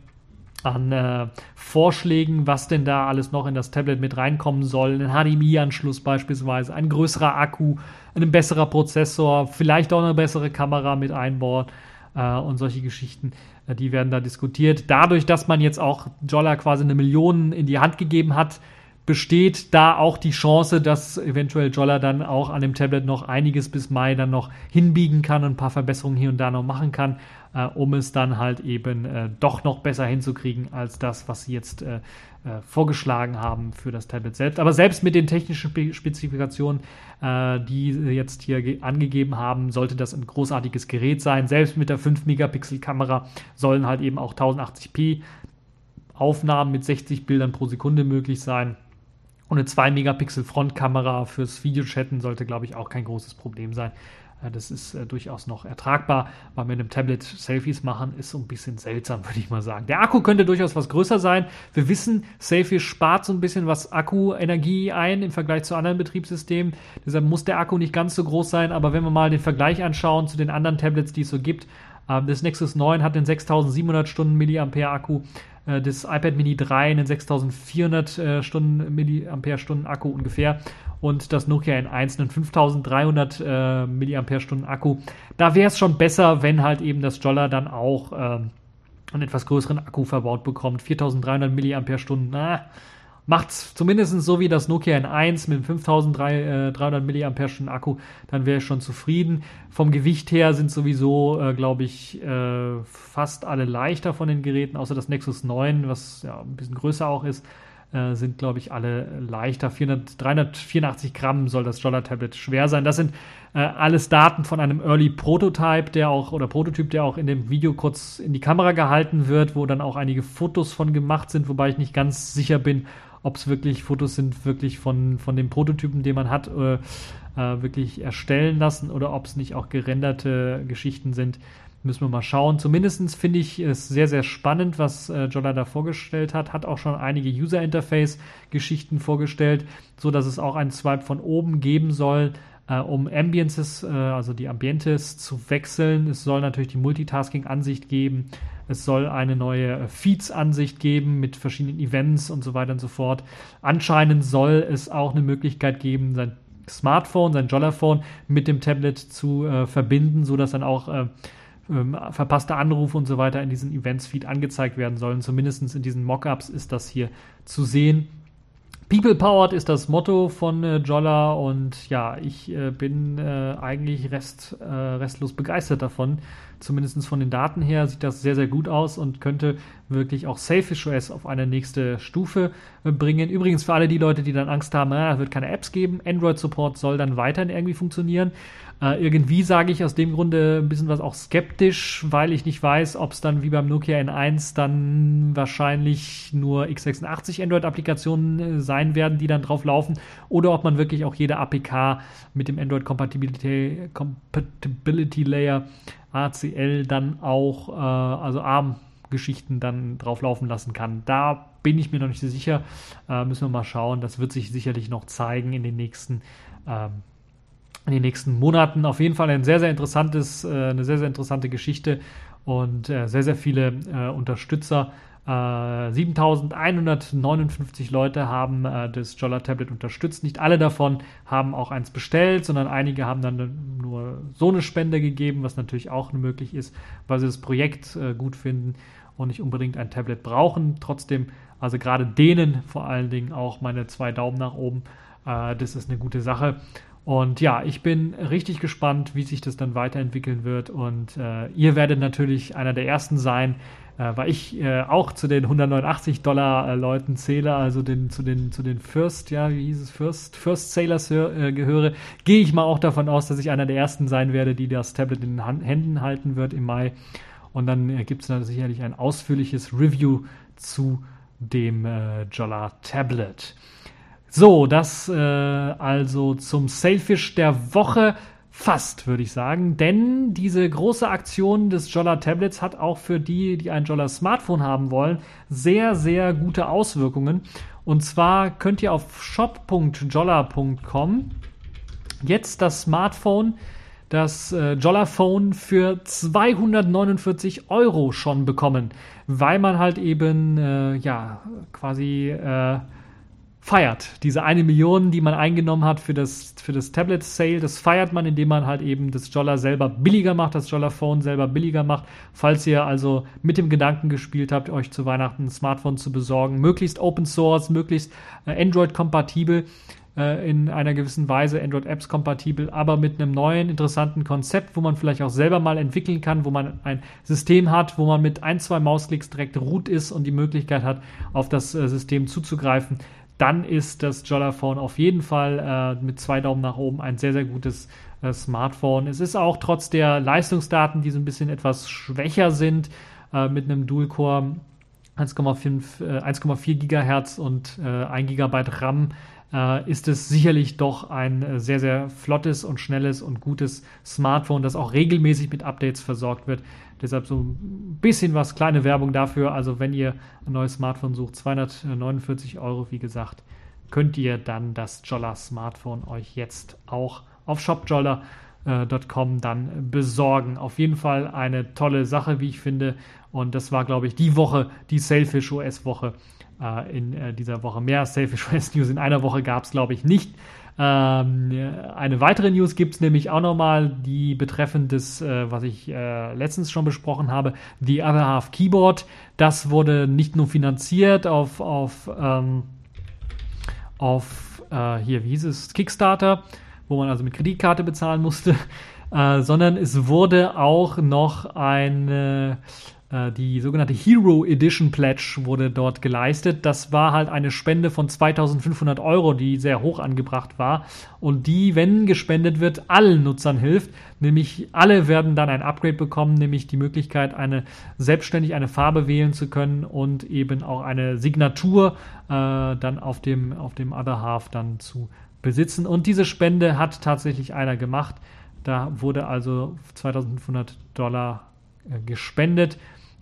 an äh, Vorschlägen, was denn da alles noch in das Tablet mit reinkommen soll. Ein HDMI-Anschluss beispielsweise, ein größerer Akku, ein besserer Prozessor, vielleicht auch eine bessere Kamera mit einbauen äh, und solche Geschichten, äh, die werden da diskutiert. Dadurch, dass man jetzt auch Jolla quasi eine Million in die Hand gegeben hat, besteht da auch die Chance, dass eventuell Jolla dann auch an dem Tablet noch einiges bis Mai dann noch hinbiegen kann und ein paar Verbesserungen hier und da noch machen kann, äh, um es dann halt eben äh, doch noch besser hinzukriegen als das, was sie jetzt äh, äh vorgeschlagen haben für das Tablet selbst. Aber selbst mit den technischen Spezifikationen, äh, die sie jetzt hier angegeben haben, sollte das ein großartiges Gerät sein. Selbst mit der 5-Megapixel-Kamera sollen halt eben auch 1080p Aufnahmen mit 60 Bildern pro Sekunde möglich sein. Und eine 2 Megapixel Frontkamera fürs Videochatten sollte, glaube ich, auch kein großes Problem sein. Äh, das ist äh, durchaus noch ertragbar, weil mit einem Tablet Selfies machen ist so ein bisschen seltsam, würde ich mal sagen. Der Akku könnte durchaus was größer sein. Wir wissen, Selfies spart so ein bisschen was Akkuenergie ein im Vergleich zu anderen Betriebssystemen. Deshalb muss der Akku nicht ganz so groß sein, aber wenn wir mal den Vergleich anschauen zu den anderen Tablets, die es so gibt, äh, das Nexus 9 hat den 6700 Stunden Milliampere Akku, äh, das iPad Mini 3 einen 6400 äh, Stunden Milliampere-Stunden Akku ungefähr und das Nokia N1 einen 5300 äh, Milliampere-Stunden Akku. Da wäre es schon besser, wenn halt eben das Jolla dann auch äh, einen etwas größeren Akku verbaut bekommt. 4300 Milliampere-Stunden, na, macht es zumindest so wie das Nokia N1 mit 5300 mAh Akku, dann wäre ich schon zufrieden. Vom Gewicht her sind sowieso, äh, glaube ich, äh, fast alle leichter von den Geräten, außer das Nexus 9, was ja ein bisschen größer auch ist. Äh, sind, glaube ich, alle leichter. 400, 384 Gramm soll das Jolla Tablet schwer sein. Das sind äh, alles Daten von einem Early Prototype, der auch, oder Prototyp, der auch in dem Video kurz in die Kamera gehalten wird, wo dann auch einige Fotos von gemacht sind, wobei ich nicht ganz sicher bin, ob es wirklich Fotos sind, wirklich von, von dem Prototypen, den man hat, äh, äh, wirklich erstellen lassen oder ob es nicht auch gerenderte Geschichten sind. Müssen wir mal schauen. Zumindest finde ich es sehr, sehr spannend, was äh, Jolla da vorgestellt hat. Hat auch schon einige User Interface-Geschichten vorgestellt, so dass es auch einen Swipe von oben geben soll, äh, um Ambiences, äh, also die Ambientes zu wechseln. Es soll natürlich die Multitasking-Ansicht geben. Es soll eine neue Feeds-Ansicht geben mit verschiedenen Events und so weiter und so fort. Anscheinend soll es auch eine Möglichkeit geben, sein Smartphone, sein Jollaphone mit dem Tablet zu äh, verbinden, sodass dann auch äh, ähm, verpasste Anrufe und so weiter in diesen Events-Feed angezeigt werden sollen. Zumindest in diesen Mockups ist das hier zu sehen. People Powered ist das Motto von äh, Jolla und ja, ich äh, bin äh, eigentlich rest, äh, restlos begeistert davon. Zumindest von den Daten her sieht das sehr, sehr gut aus und könnte wirklich auch Selfish OS auf eine nächste Stufe äh, bringen. Übrigens für alle die Leute, die dann Angst haben, ah, wird keine Apps geben, Android Support soll dann weiterhin irgendwie funktionieren. Äh, irgendwie sage ich aus dem Grunde ein bisschen was auch skeptisch, weil ich nicht weiß, ob es dann wie beim Nokia N1 dann wahrscheinlich nur x86 Android-Applikationen äh, sein werden, die dann drauf laufen, oder ob man wirklich auch jede APK mit dem Android Compatibility, Compatibility Layer ACL dann auch, äh, also ARM Geschichten dann drauf laufen lassen kann. Da bin ich mir noch nicht so sicher. Äh, müssen wir mal schauen. Das wird sich sicherlich noch zeigen in den nächsten ähm, in den nächsten Monaten. Auf jeden Fall ein sehr, sehr interessantes, äh, eine sehr, sehr interessante Geschichte und äh, sehr, sehr viele äh, Unterstützer. 7159 Leute haben das Jolla Tablet unterstützt. Nicht alle davon haben auch eins bestellt, sondern einige haben dann nur so eine Spende gegeben, was natürlich auch möglich ist, weil sie das Projekt gut finden und nicht unbedingt ein Tablet brauchen. Trotzdem, also gerade denen vor allen Dingen auch meine zwei Daumen nach oben. das ist eine gute Sache. Und ja, ich bin richtig gespannt, wie sich das dann weiterentwickeln wird. Und äh, ihr werdet natürlich einer der ersten sein, äh, weil ich äh, auch zu den 189 Dollar äh, Leuten zähle, also den, zu den, zu den First, ja, wie hieß es, First, First Sailors äh, gehöre, gehe ich mal auch davon aus, dass ich einer der ersten sein werde, die das Tablet in den Hand, Händen halten wird im Mai. Und dann äh, gibt es da sicherlich ein ausführliches Review zu dem äh, Jolla Tablet. So, das äh, also zum Sailfish der Woche fast, würde ich sagen. Denn diese große Aktion des Jolla Tablets hat auch für die, die ein Jolla Smartphone haben wollen, sehr, sehr gute Auswirkungen. Und zwar könnt ihr auf shop.jolla.com jetzt das Smartphone, das äh, Jolla-Phone für 249 Euro schon bekommen, weil man halt eben, äh, ja, quasi äh, feiert. Diese eine Million, die man eingenommen hat für das, für das Tablet Sale, das feiert man, indem man halt eben das Jolla selber billiger macht, das Jolla Phone selber billiger macht. Falls ihr also mit dem Gedanken gespielt habt, euch zu Weihnachten ein Smartphone zu besorgen, möglichst Open Source, möglichst äh, Android kompatibel äh, in einer gewissen Weise Android Apps kompatibel, aber mit einem neuen interessanten Konzept, wo man vielleicht auch selber mal entwickeln kann, wo man ein System hat, wo man mit ein, zwei Mausklicks direkt root ist und die Möglichkeit hat, auf das äh, System zuzugreifen dann ist das Jollaphone auf jeden Fall äh, mit zwei Daumen nach oben ein sehr, sehr gutes äh, Smartphone. Es ist auch trotz der Leistungsdaten, die so ein bisschen etwas schwächer sind, äh, mit einem Dual-Core 1,4 Gigahertz und 1 GB RAM, äh, ist es sicherlich doch ein äh, sehr, sehr flottes und schnelles und gutes Smartphone, das auch regelmäßig mit Updates versorgt wird. Deshalb so ein bisschen was, kleine Werbung dafür. Also wenn ihr ein neues Smartphone sucht, 249 Euro, wie gesagt, könnt ihr dann das Jolla Smartphone euch jetzt auch auf shopjolla.com dann besorgen. Auf jeden Fall eine tolle Sache, wie ich finde. Und das war, glaube ich, die Woche, die Selfish OS Woche äh, in äh, dieser Woche. Mehr Selfish OS News in einer Woche gab es, glaube ich, nicht. Ähm, eine weitere News gibt es nämlich auch nochmal, die betreffend des, äh, was ich äh, letztens schon besprochen habe, The Other Half Keyboard. Das wurde nicht nur finanziert auf, auf, ähm, auf äh, hier, wie hieß es, Kickstarter, wo man also mit Kreditkarte bezahlen musste, äh, sondern es wurde auch noch eine die sogenannte Hero Edition Pledge wurde dort geleistet. Das war halt eine Spende von 2500 Euro, die sehr hoch angebracht war und die, wenn gespendet wird, allen Nutzern hilft. Nämlich alle werden dann ein Upgrade bekommen, nämlich die Möglichkeit, eine selbstständig eine Farbe wählen zu können und eben auch eine Signatur äh, dann auf dem, auf dem Other Half dann zu besitzen. Und diese Spende hat tatsächlich einer gemacht. Da wurde also 2500 Dollar äh, gespendet.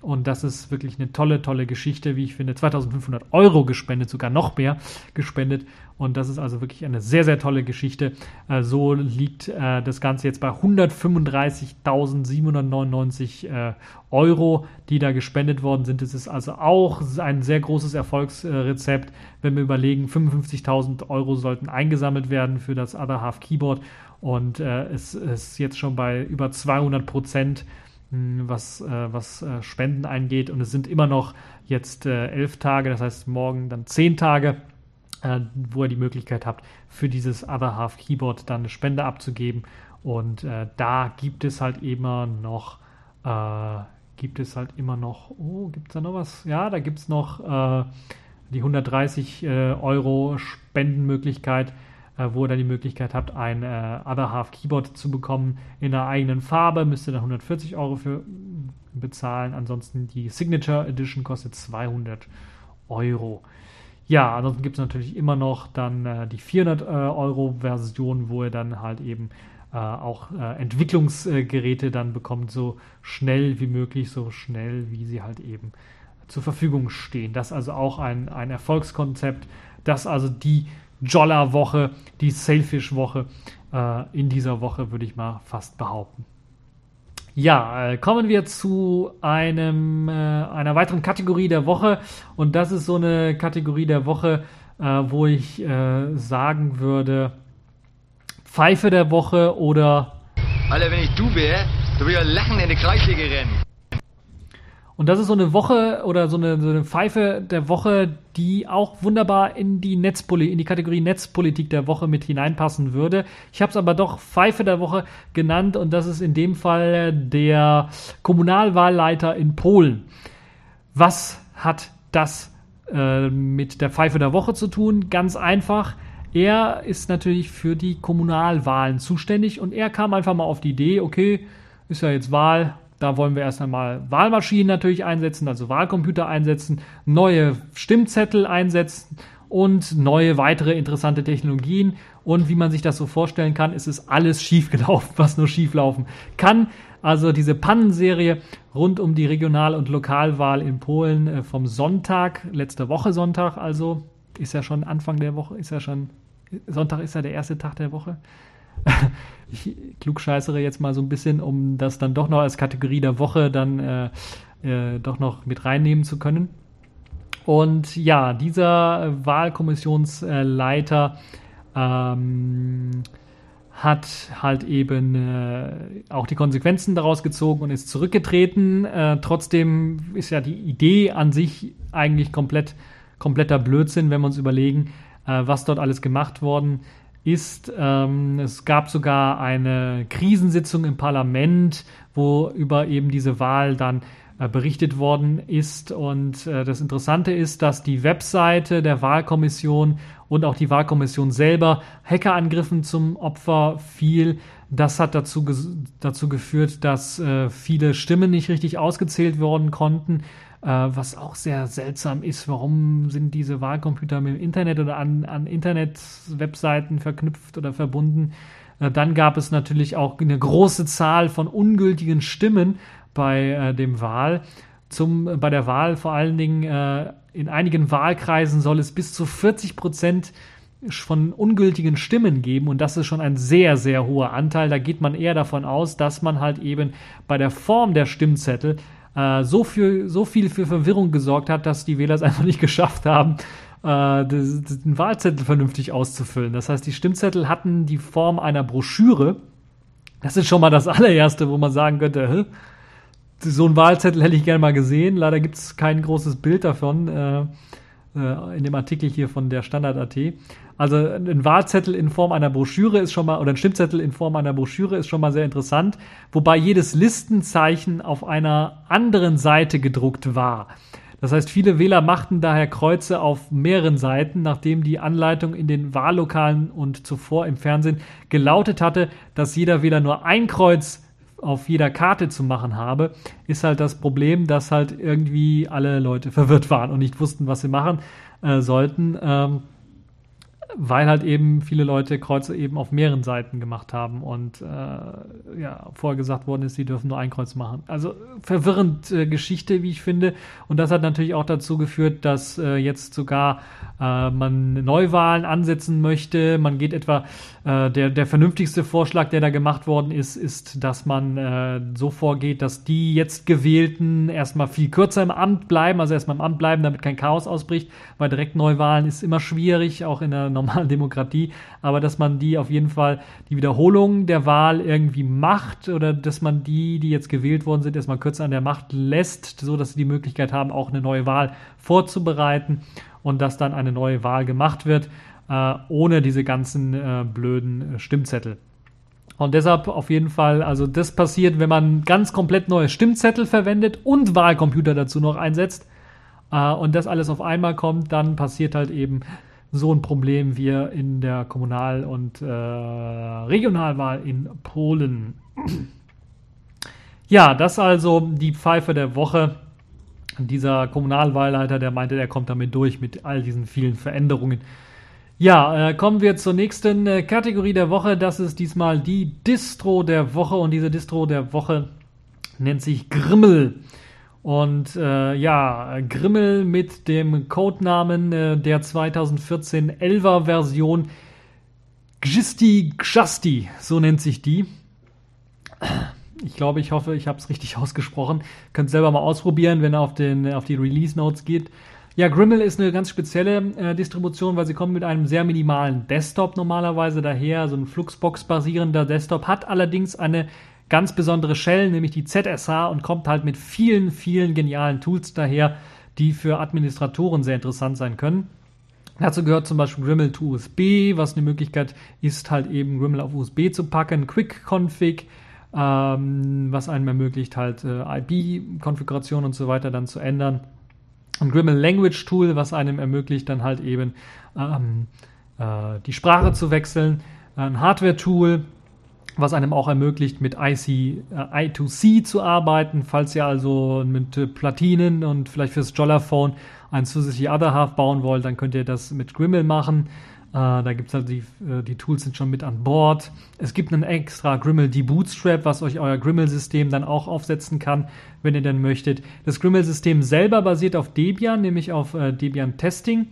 Und das ist wirklich eine tolle, tolle Geschichte, wie ich finde. 2500 Euro gespendet, sogar noch mehr gespendet. Und das ist also wirklich eine sehr, sehr tolle Geschichte. Äh, so liegt äh, das Ganze jetzt bei 135.799 äh, Euro, die da gespendet worden sind. Es ist also auch ein sehr großes Erfolgsrezept, wenn wir überlegen, 55.000 Euro sollten eingesammelt werden für das Other Half Keyboard. Und äh, es ist jetzt schon bei über 200 Prozent was, äh, was äh, Spenden eingeht. Und es sind immer noch jetzt äh, elf Tage, das heißt morgen dann zehn Tage, äh, wo ihr die Möglichkeit habt, für dieses Other Half Keyboard dann eine Spende abzugeben. Und äh, da gibt es halt immer noch, äh, gibt es halt immer noch, oh, gibt es da noch was? Ja, da gibt es noch die 130 Euro Spendenmöglichkeit wo ihr dann die Möglichkeit habt, ein äh, Other Half Keyboard zu bekommen in einer eigenen Farbe. Müsst ihr dann 140 Euro für bezahlen. Ansonsten die Signature Edition kostet 200 Euro. Ja, ansonsten gibt es natürlich immer noch dann äh, die 400 äh, Euro Version, wo ihr dann halt eben äh, auch äh, Entwicklungsgeräte dann bekommt, so schnell wie möglich, so schnell wie sie halt eben zur Verfügung stehen. Das ist also auch ein, ein Erfolgskonzept, das also die Jolla-Woche, die Sailfish-Woche äh, in dieser Woche, würde ich mal fast behaupten. Ja, äh, kommen wir zu einem, äh, einer weiteren Kategorie der Woche. Und das ist so eine Kategorie der Woche, äh, wo ich äh, sagen würde, Pfeife der Woche oder... Alter, wenn ich du wäre, dann würde ich ja lachen in die Kreissäge rennen. Und das ist so eine Woche oder so eine, so eine Pfeife der Woche, die auch wunderbar in die Netzpoli in die Kategorie Netzpolitik der Woche mit hineinpassen würde. Ich habe es aber doch Pfeife der Woche genannt und das ist in dem Fall der Kommunalwahlleiter in Polen. Was hat das äh, mit der Pfeife der Woche zu tun? Ganz einfach. Er ist natürlich für die Kommunalwahlen zuständig und er kam einfach mal auf die Idee, okay, ist ja jetzt Wahl, da wollen wir erst einmal Wahlmaschinen natürlich einsetzen, also Wahlcomputer einsetzen, neue Stimmzettel einsetzen und neue weitere interessante Technologien. Und wie man sich das so vorstellen kann, ist es alles schiefgelaufen, was nur schieflaufen kann. Also diese Pannenserie rund um die Regional- und Lokalwahl in Polen äh, vom Sonntag, letzte Woche Sonntag, also ist ja schon Anfang der Woche, ist ja schon, Sonntag ist ja der erste Tag der Woche. ich klugscheißere jetzt mal so ein bisschen, um das dann doch noch als Kategorie der Woche dann äh, äh, doch noch mit reinnehmen zu können. Und ja, dieser Wahlkommissionsleiter ähm, hat halt eben äh, auch die Konsequenzen daraus gezogen und ist zurückgetreten. Äh, trotzdem ist ja die Idee an sich eigentlich komplett kompletter Blödsinn, wenn wir uns überlegen, äh, was dort alles gemacht worden ist ähm, es gab sogar eine Krisensitzung im Parlament, wo über eben diese Wahl dann äh, berichtet worden ist. Und äh, das Interessante ist, dass die Webseite der Wahlkommission und auch die Wahlkommission selber Hackerangriffen zum Opfer fiel. Das hat dazu, dazu geführt, dass äh, viele Stimmen nicht richtig ausgezählt worden konnten äh, was auch sehr seltsam ist. Warum sind diese Wahlcomputer mit dem Internet oder an, an Internet-Webseiten verknüpft oder verbunden? Äh, dann gab es natürlich auch eine große Zahl von ungültigen Stimmen bei äh, dem Wahl. Zum, bei der Wahl vor allen Dingen äh, in einigen Wahlkreisen soll es bis zu 40 Prozent von ungültigen Stimmen geben und das ist schon ein sehr, sehr hoher Anteil. Da geht man eher davon aus, dass man halt eben bei der Form der Stimmzettel äh, so, viel, so viel für Verwirrung gesorgt hat, dass die Wähler es einfach nicht geschafft haben, äh, den Wahlzettel vernünftig auszufüllen. Das heißt, die Stimmzettel hatten die Form einer Broschüre. Das ist schon mal das allererste, wo man sagen könnte, Hä? so ein Wahlzettel hätte ich gerne mal gesehen. Leider gibt es kein großes Bild davon. Äh, in dem Artikel hier von der Standard.at. Also ein Wahlzettel in Form einer Broschüre ist schon mal, oder ein Stimmzettel in Form einer Broschüre ist schon mal sehr interessant, wobei jedes Listenzeichen auf einer anderen Seite gedruckt war. Das heißt, viele Wähler machten daher Kreuze auf mehreren Seiten, nachdem die Anleitung in den Wahllokalen und zuvor im Fernsehen gelautet hatte, dass jeder Wähler nur ein Kreuz auf jeder Karte zu machen habe, ist halt das Problem, dass halt irgendwie alle Leute verwirrt waren und nicht wussten, was sie machen äh, sollten. Ähm, weil halt eben viele Leute Kreuze eben auf mehreren Seiten gemacht haben und äh, ja, vorher gesagt worden ist, sie dürfen nur ein Kreuz machen. Also verwirrend äh, Geschichte, wie ich finde. Und das hat natürlich auch dazu geführt, dass äh, jetzt sogar äh, man Neuwahlen ansetzen möchte. Man geht etwa, äh, der, der vernünftigste Vorschlag, der da gemacht worden ist, ist, dass man äh, so vorgeht, dass die jetzt Gewählten erstmal viel kürzer im Amt bleiben, also erstmal im Amt bleiben, damit kein Chaos ausbricht, weil direkt Neuwahlen ist immer schwierig, auch in der normalen Demokratie, aber dass man die auf jeden Fall die Wiederholung der Wahl irgendwie macht oder dass man die, die jetzt gewählt worden sind, erstmal kürzer an der Macht lässt, so dass sie die Möglichkeit haben, auch eine neue Wahl vorzubereiten und dass dann eine neue Wahl gemacht wird, äh, ohne diese ganzen äh, blöden äh, Stimmzettel. Und deshalb auf jeden Fall, also das passiert, wenn man ganz komplett neue Stimmzettel verwendet und Wahlcomputer dazu noch einsetzt äh, und das alles auf einmal kommt, dann passiert halt eben so ein Problem wie in der Kommunal- und äh, Regionalwahl in Polen. Ja, das also die Pfeife der Woche. Dieser Kommunalwahlleiter, der meinte, er kommt damit durch mit all diesen vielen Veränderungen. Ja, äh, kommen wir zur nächsten äh, Kategorie der Woche. Das ist diesmal die Distro der Woche und diese Distro der Woche nennt sich Grimmel. Und äh, ja, Grimmel mit dem Codenamen äh, der 2014 11er Version Gjisti Gschasti, so nennt sich die. Ich glaube, ich hoffe, ich habe es richtig ausgesprochen. Könnt selber mal ausprobieren, wenn ihr auf, den, auf die Release Notes geht. Ja, Grimmel ist eine ganz spezielle äh, Distribution, weil sie kommt mit einem sehr minimalen Desktop normalerweise daher. So ein Fluxbox basierender Desktop hat allerdings eine ganz besondere Shell, nämlich die ZSH und kommt halt mit vielen, vielen genialen Tools daher, die für Administratoren sehr interessant sein können. Dazu gehört zum Beispiel Grimmel to USB, was eine Möglichkeit ist, halt eben Grimmel auf USB zu packen, Quick Config, ähm, was einem ermöglicht, halt äh, IP-Konfiguration und so weiter dann zu ändern. Ein Grimmel Language Tool, was einem ermöglicht, dann halt eben ähm, äh, die Sprache zu wechseln. Ein Hardware-Tool, was einem auch ermöglicht, mit IC, äh, I2C zu arbeiten, falls ihr also mit äh, Platinen und vielleicht fürs Jollaphone ein zusätzliches Other Half bauen wollt, dann könnt ihr das mit Grimmel machen. Uh, da gibt es halt die, uh, die Tools sind schon mit an Bord. Es gibt einen extra Grimmel Debootstrap, was euch euer Grimmel-System dann auch aufsetzen kann, wenn ihr denn möchtet. Das Grimmel-System selber basiert auf Debian, nämlich auf uh, Debian Testing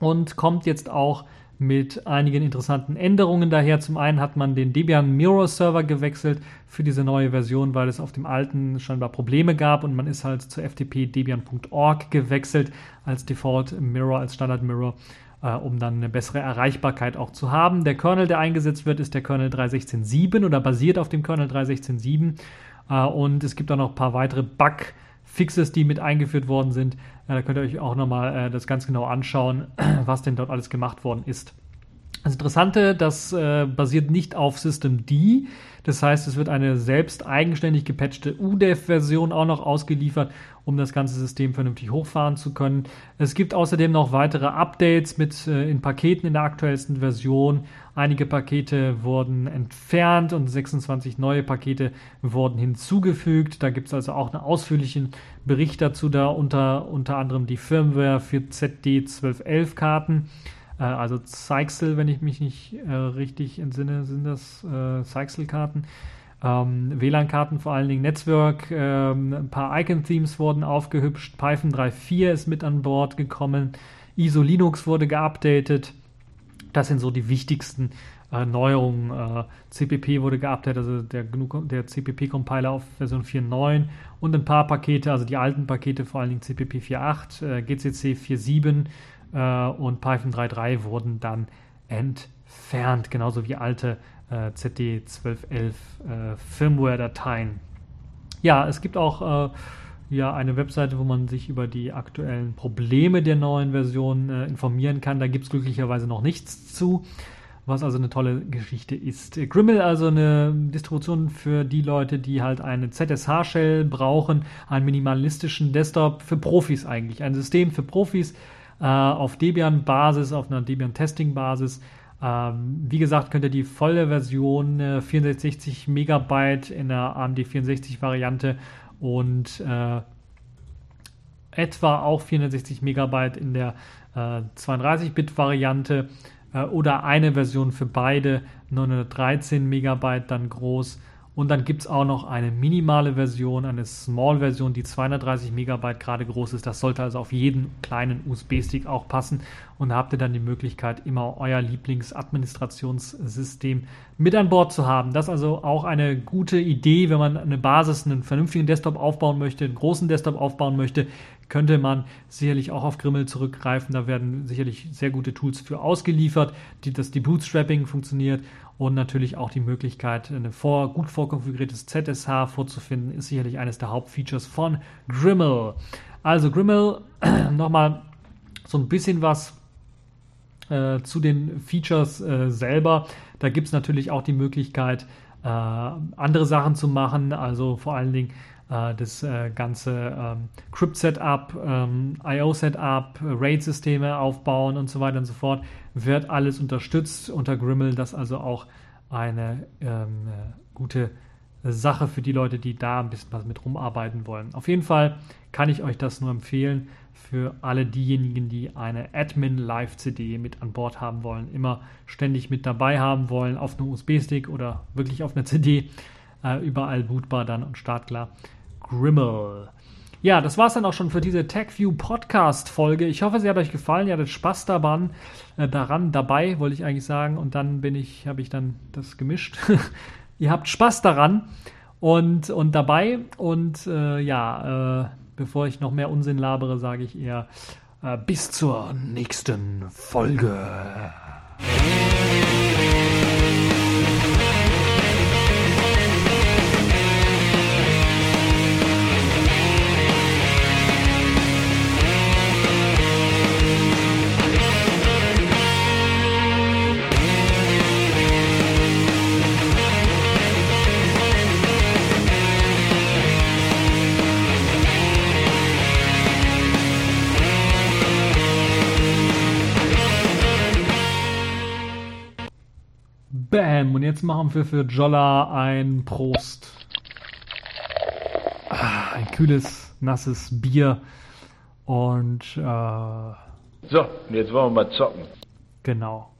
und kommt jetzt auch mit einigen interessanten Änderungen daher. Zum einen hat man den Debian Mirror Server gewechselt für diese neue Version, weil es auf dem alten scheinbar Probleme gab und man ist halt zur FTP debian.org gewechselt als Default Mirror, als Standard Mirror äh, um dann eine bessere Erreichbarkeit auch zu haben. Der Kernel, der eingesetzt wird, ist der Kernel 3.16.7 oder basiert auf dem Kernel 3.16.7 äh, und es gibt auch noch ein paar weitere Bug-Fixes, die mit eingeführt worden sind. Äh, da könnt ihr euch auch nochmal äh, das ganz genau anschauen, was denn dort alles gemacht worden ist. Das Interessante, das äh, basiert nicht auf Systemd. Das heißt, es wird eine selbst eigenständig gepatchte UDEF-Version auch noch ausgeliefert, um das ganze System vernünftig hochfahren zu können. Es gibt außerdem noch weitere Updates mit äh, in Paketen in der aktuellsten Version. Einige Pakete wurden entfernt und 26 neue Pakete wurden hinzugefügt. Da gibt es also auch einen ausführlichen Bericht dazu, da unter, unter anderem die Firmware für ZD 1211 Karten. Äh, also Zyxel, wenn ich mich nicht äh, richtig entsinne, sind das äh, Zyxel-Karten. Ähm, WLAN-Karten vor allen Dingen, Netzwerk, ähm, ein paar Icon-Themes wurden aufgehübscht, Python 3.4 ist mit an Bord gekommen, ISO Linux wurde geupdatet. Das sind so die wichtigsten äh, Neuerungen. Äh, CPP wurde geupdatet, also der, der CPP-Compiler auf Version 4.9 und ein paar Pakete, also die alten Pakete, vor allen Dingen CPP 4.8, äh, GCC 4.7 äh, und Python 3.3 wurden dann entfernt, genauso wie alte äh, ZD 1211 äh, Firmware-Dateien. Ja, es gibt auch äh, ja, eine Webseite, wo man sich über die aktuellen Probleme der neuen Version äh, informieren kann. Da gibt es glücklicherweise noch nichts zu, was also eine tolle Geschichte ist. Grimmel also eine Distribution für die Leute, die halt eine ZSH-Shell brauchen, einen minimalistischen Desktop für Profis eigentlich, ein System für Profis, äh, auf Debian-Basis, auf einer Debian-Testing-Basis. Ähm, wie gesagt, könnt ihr die volle Version äh, 460 Megabyte in der AMD 64 Variante und äh, etwa auch 460 Megabyte in der äh, 32-Bit-Variante äh, oder eine Version für beide, 913 Megabyte dann groß und dann gibt es auch noch eine minimale Version, eine Small-Version, die 230 Megabyte gerade groß ist. Das sollte also auf jeden kleinen USB-Stick auch passen. Und da habt ihr dann die Möglichkeit, immer euer Lieblingsadministrationssystem mit an Bord zu haben. Das ist also auch eine gute Idee, wenn man eine Basis, einen vernünftigen Desktop aufbauen möchte, einen großen Desktop aufbauen möchte, könnte man sicherlich auch auf Grimmel zurückgreifen. Da werden sicherlich sehr gute Tools für ausgeliefert, die, dass die Bootstrapping funktioniert und natürlich auch die Möglichkeit, ein vor, gut vorkonfiguriertes ZSH vorzufinden, ist sicherlich eines der Hauptfeatures von Grimmel. Also Grimmel, nochmal so ein bisschen was äh, zu den Features äh, selber. Da gibt es natürlich auch die Möglichkeit, äh, andere Sachen zu machen, also vor allen Dingen äh, das äh, ganze ähm, Crypt-Setup, ähm, IO-Setup, RAID-Systeme aufbauen und so weiter und so fort, wird alles unterstützt unter Grimmel. Das also auch eine ähm, äh, gute Sache für die Leute, die da ein bisschen was mit rumarbeiten wollen. Auf jeden Fall kann ich euch das nur empfehlen für alle diejenigen, die eine Admin Live CD mit an Bord haben wollen, immer ständig mit dabei haben wollen, auf einem USB-Stick oder wirklich auf einer CD, äh, überall bootbar dann und startklar. Grimmel. Ja, das war es dann auch schon für diese TechView Podcast Folge. Ich hoffe, sie hat euch gefallen. Ihr hattet Spaß daran, äh, daran dabei, wollte ich eigentlich sagen. Und dann bin ich, habe ich dann das gemischt. Ihr habt Spaß daran und, und dabei. Und äh, ja, äh, bevor ich noch mehr Unsinn labere, sage ich eher äh, bis zur nächsten Folge. Bam. Und jetzt machen wir für Jolla ein Prost. Ah, ein kühles, nasses Bier. Und äh, So, und jetzt wollen wir mal zocken. genau.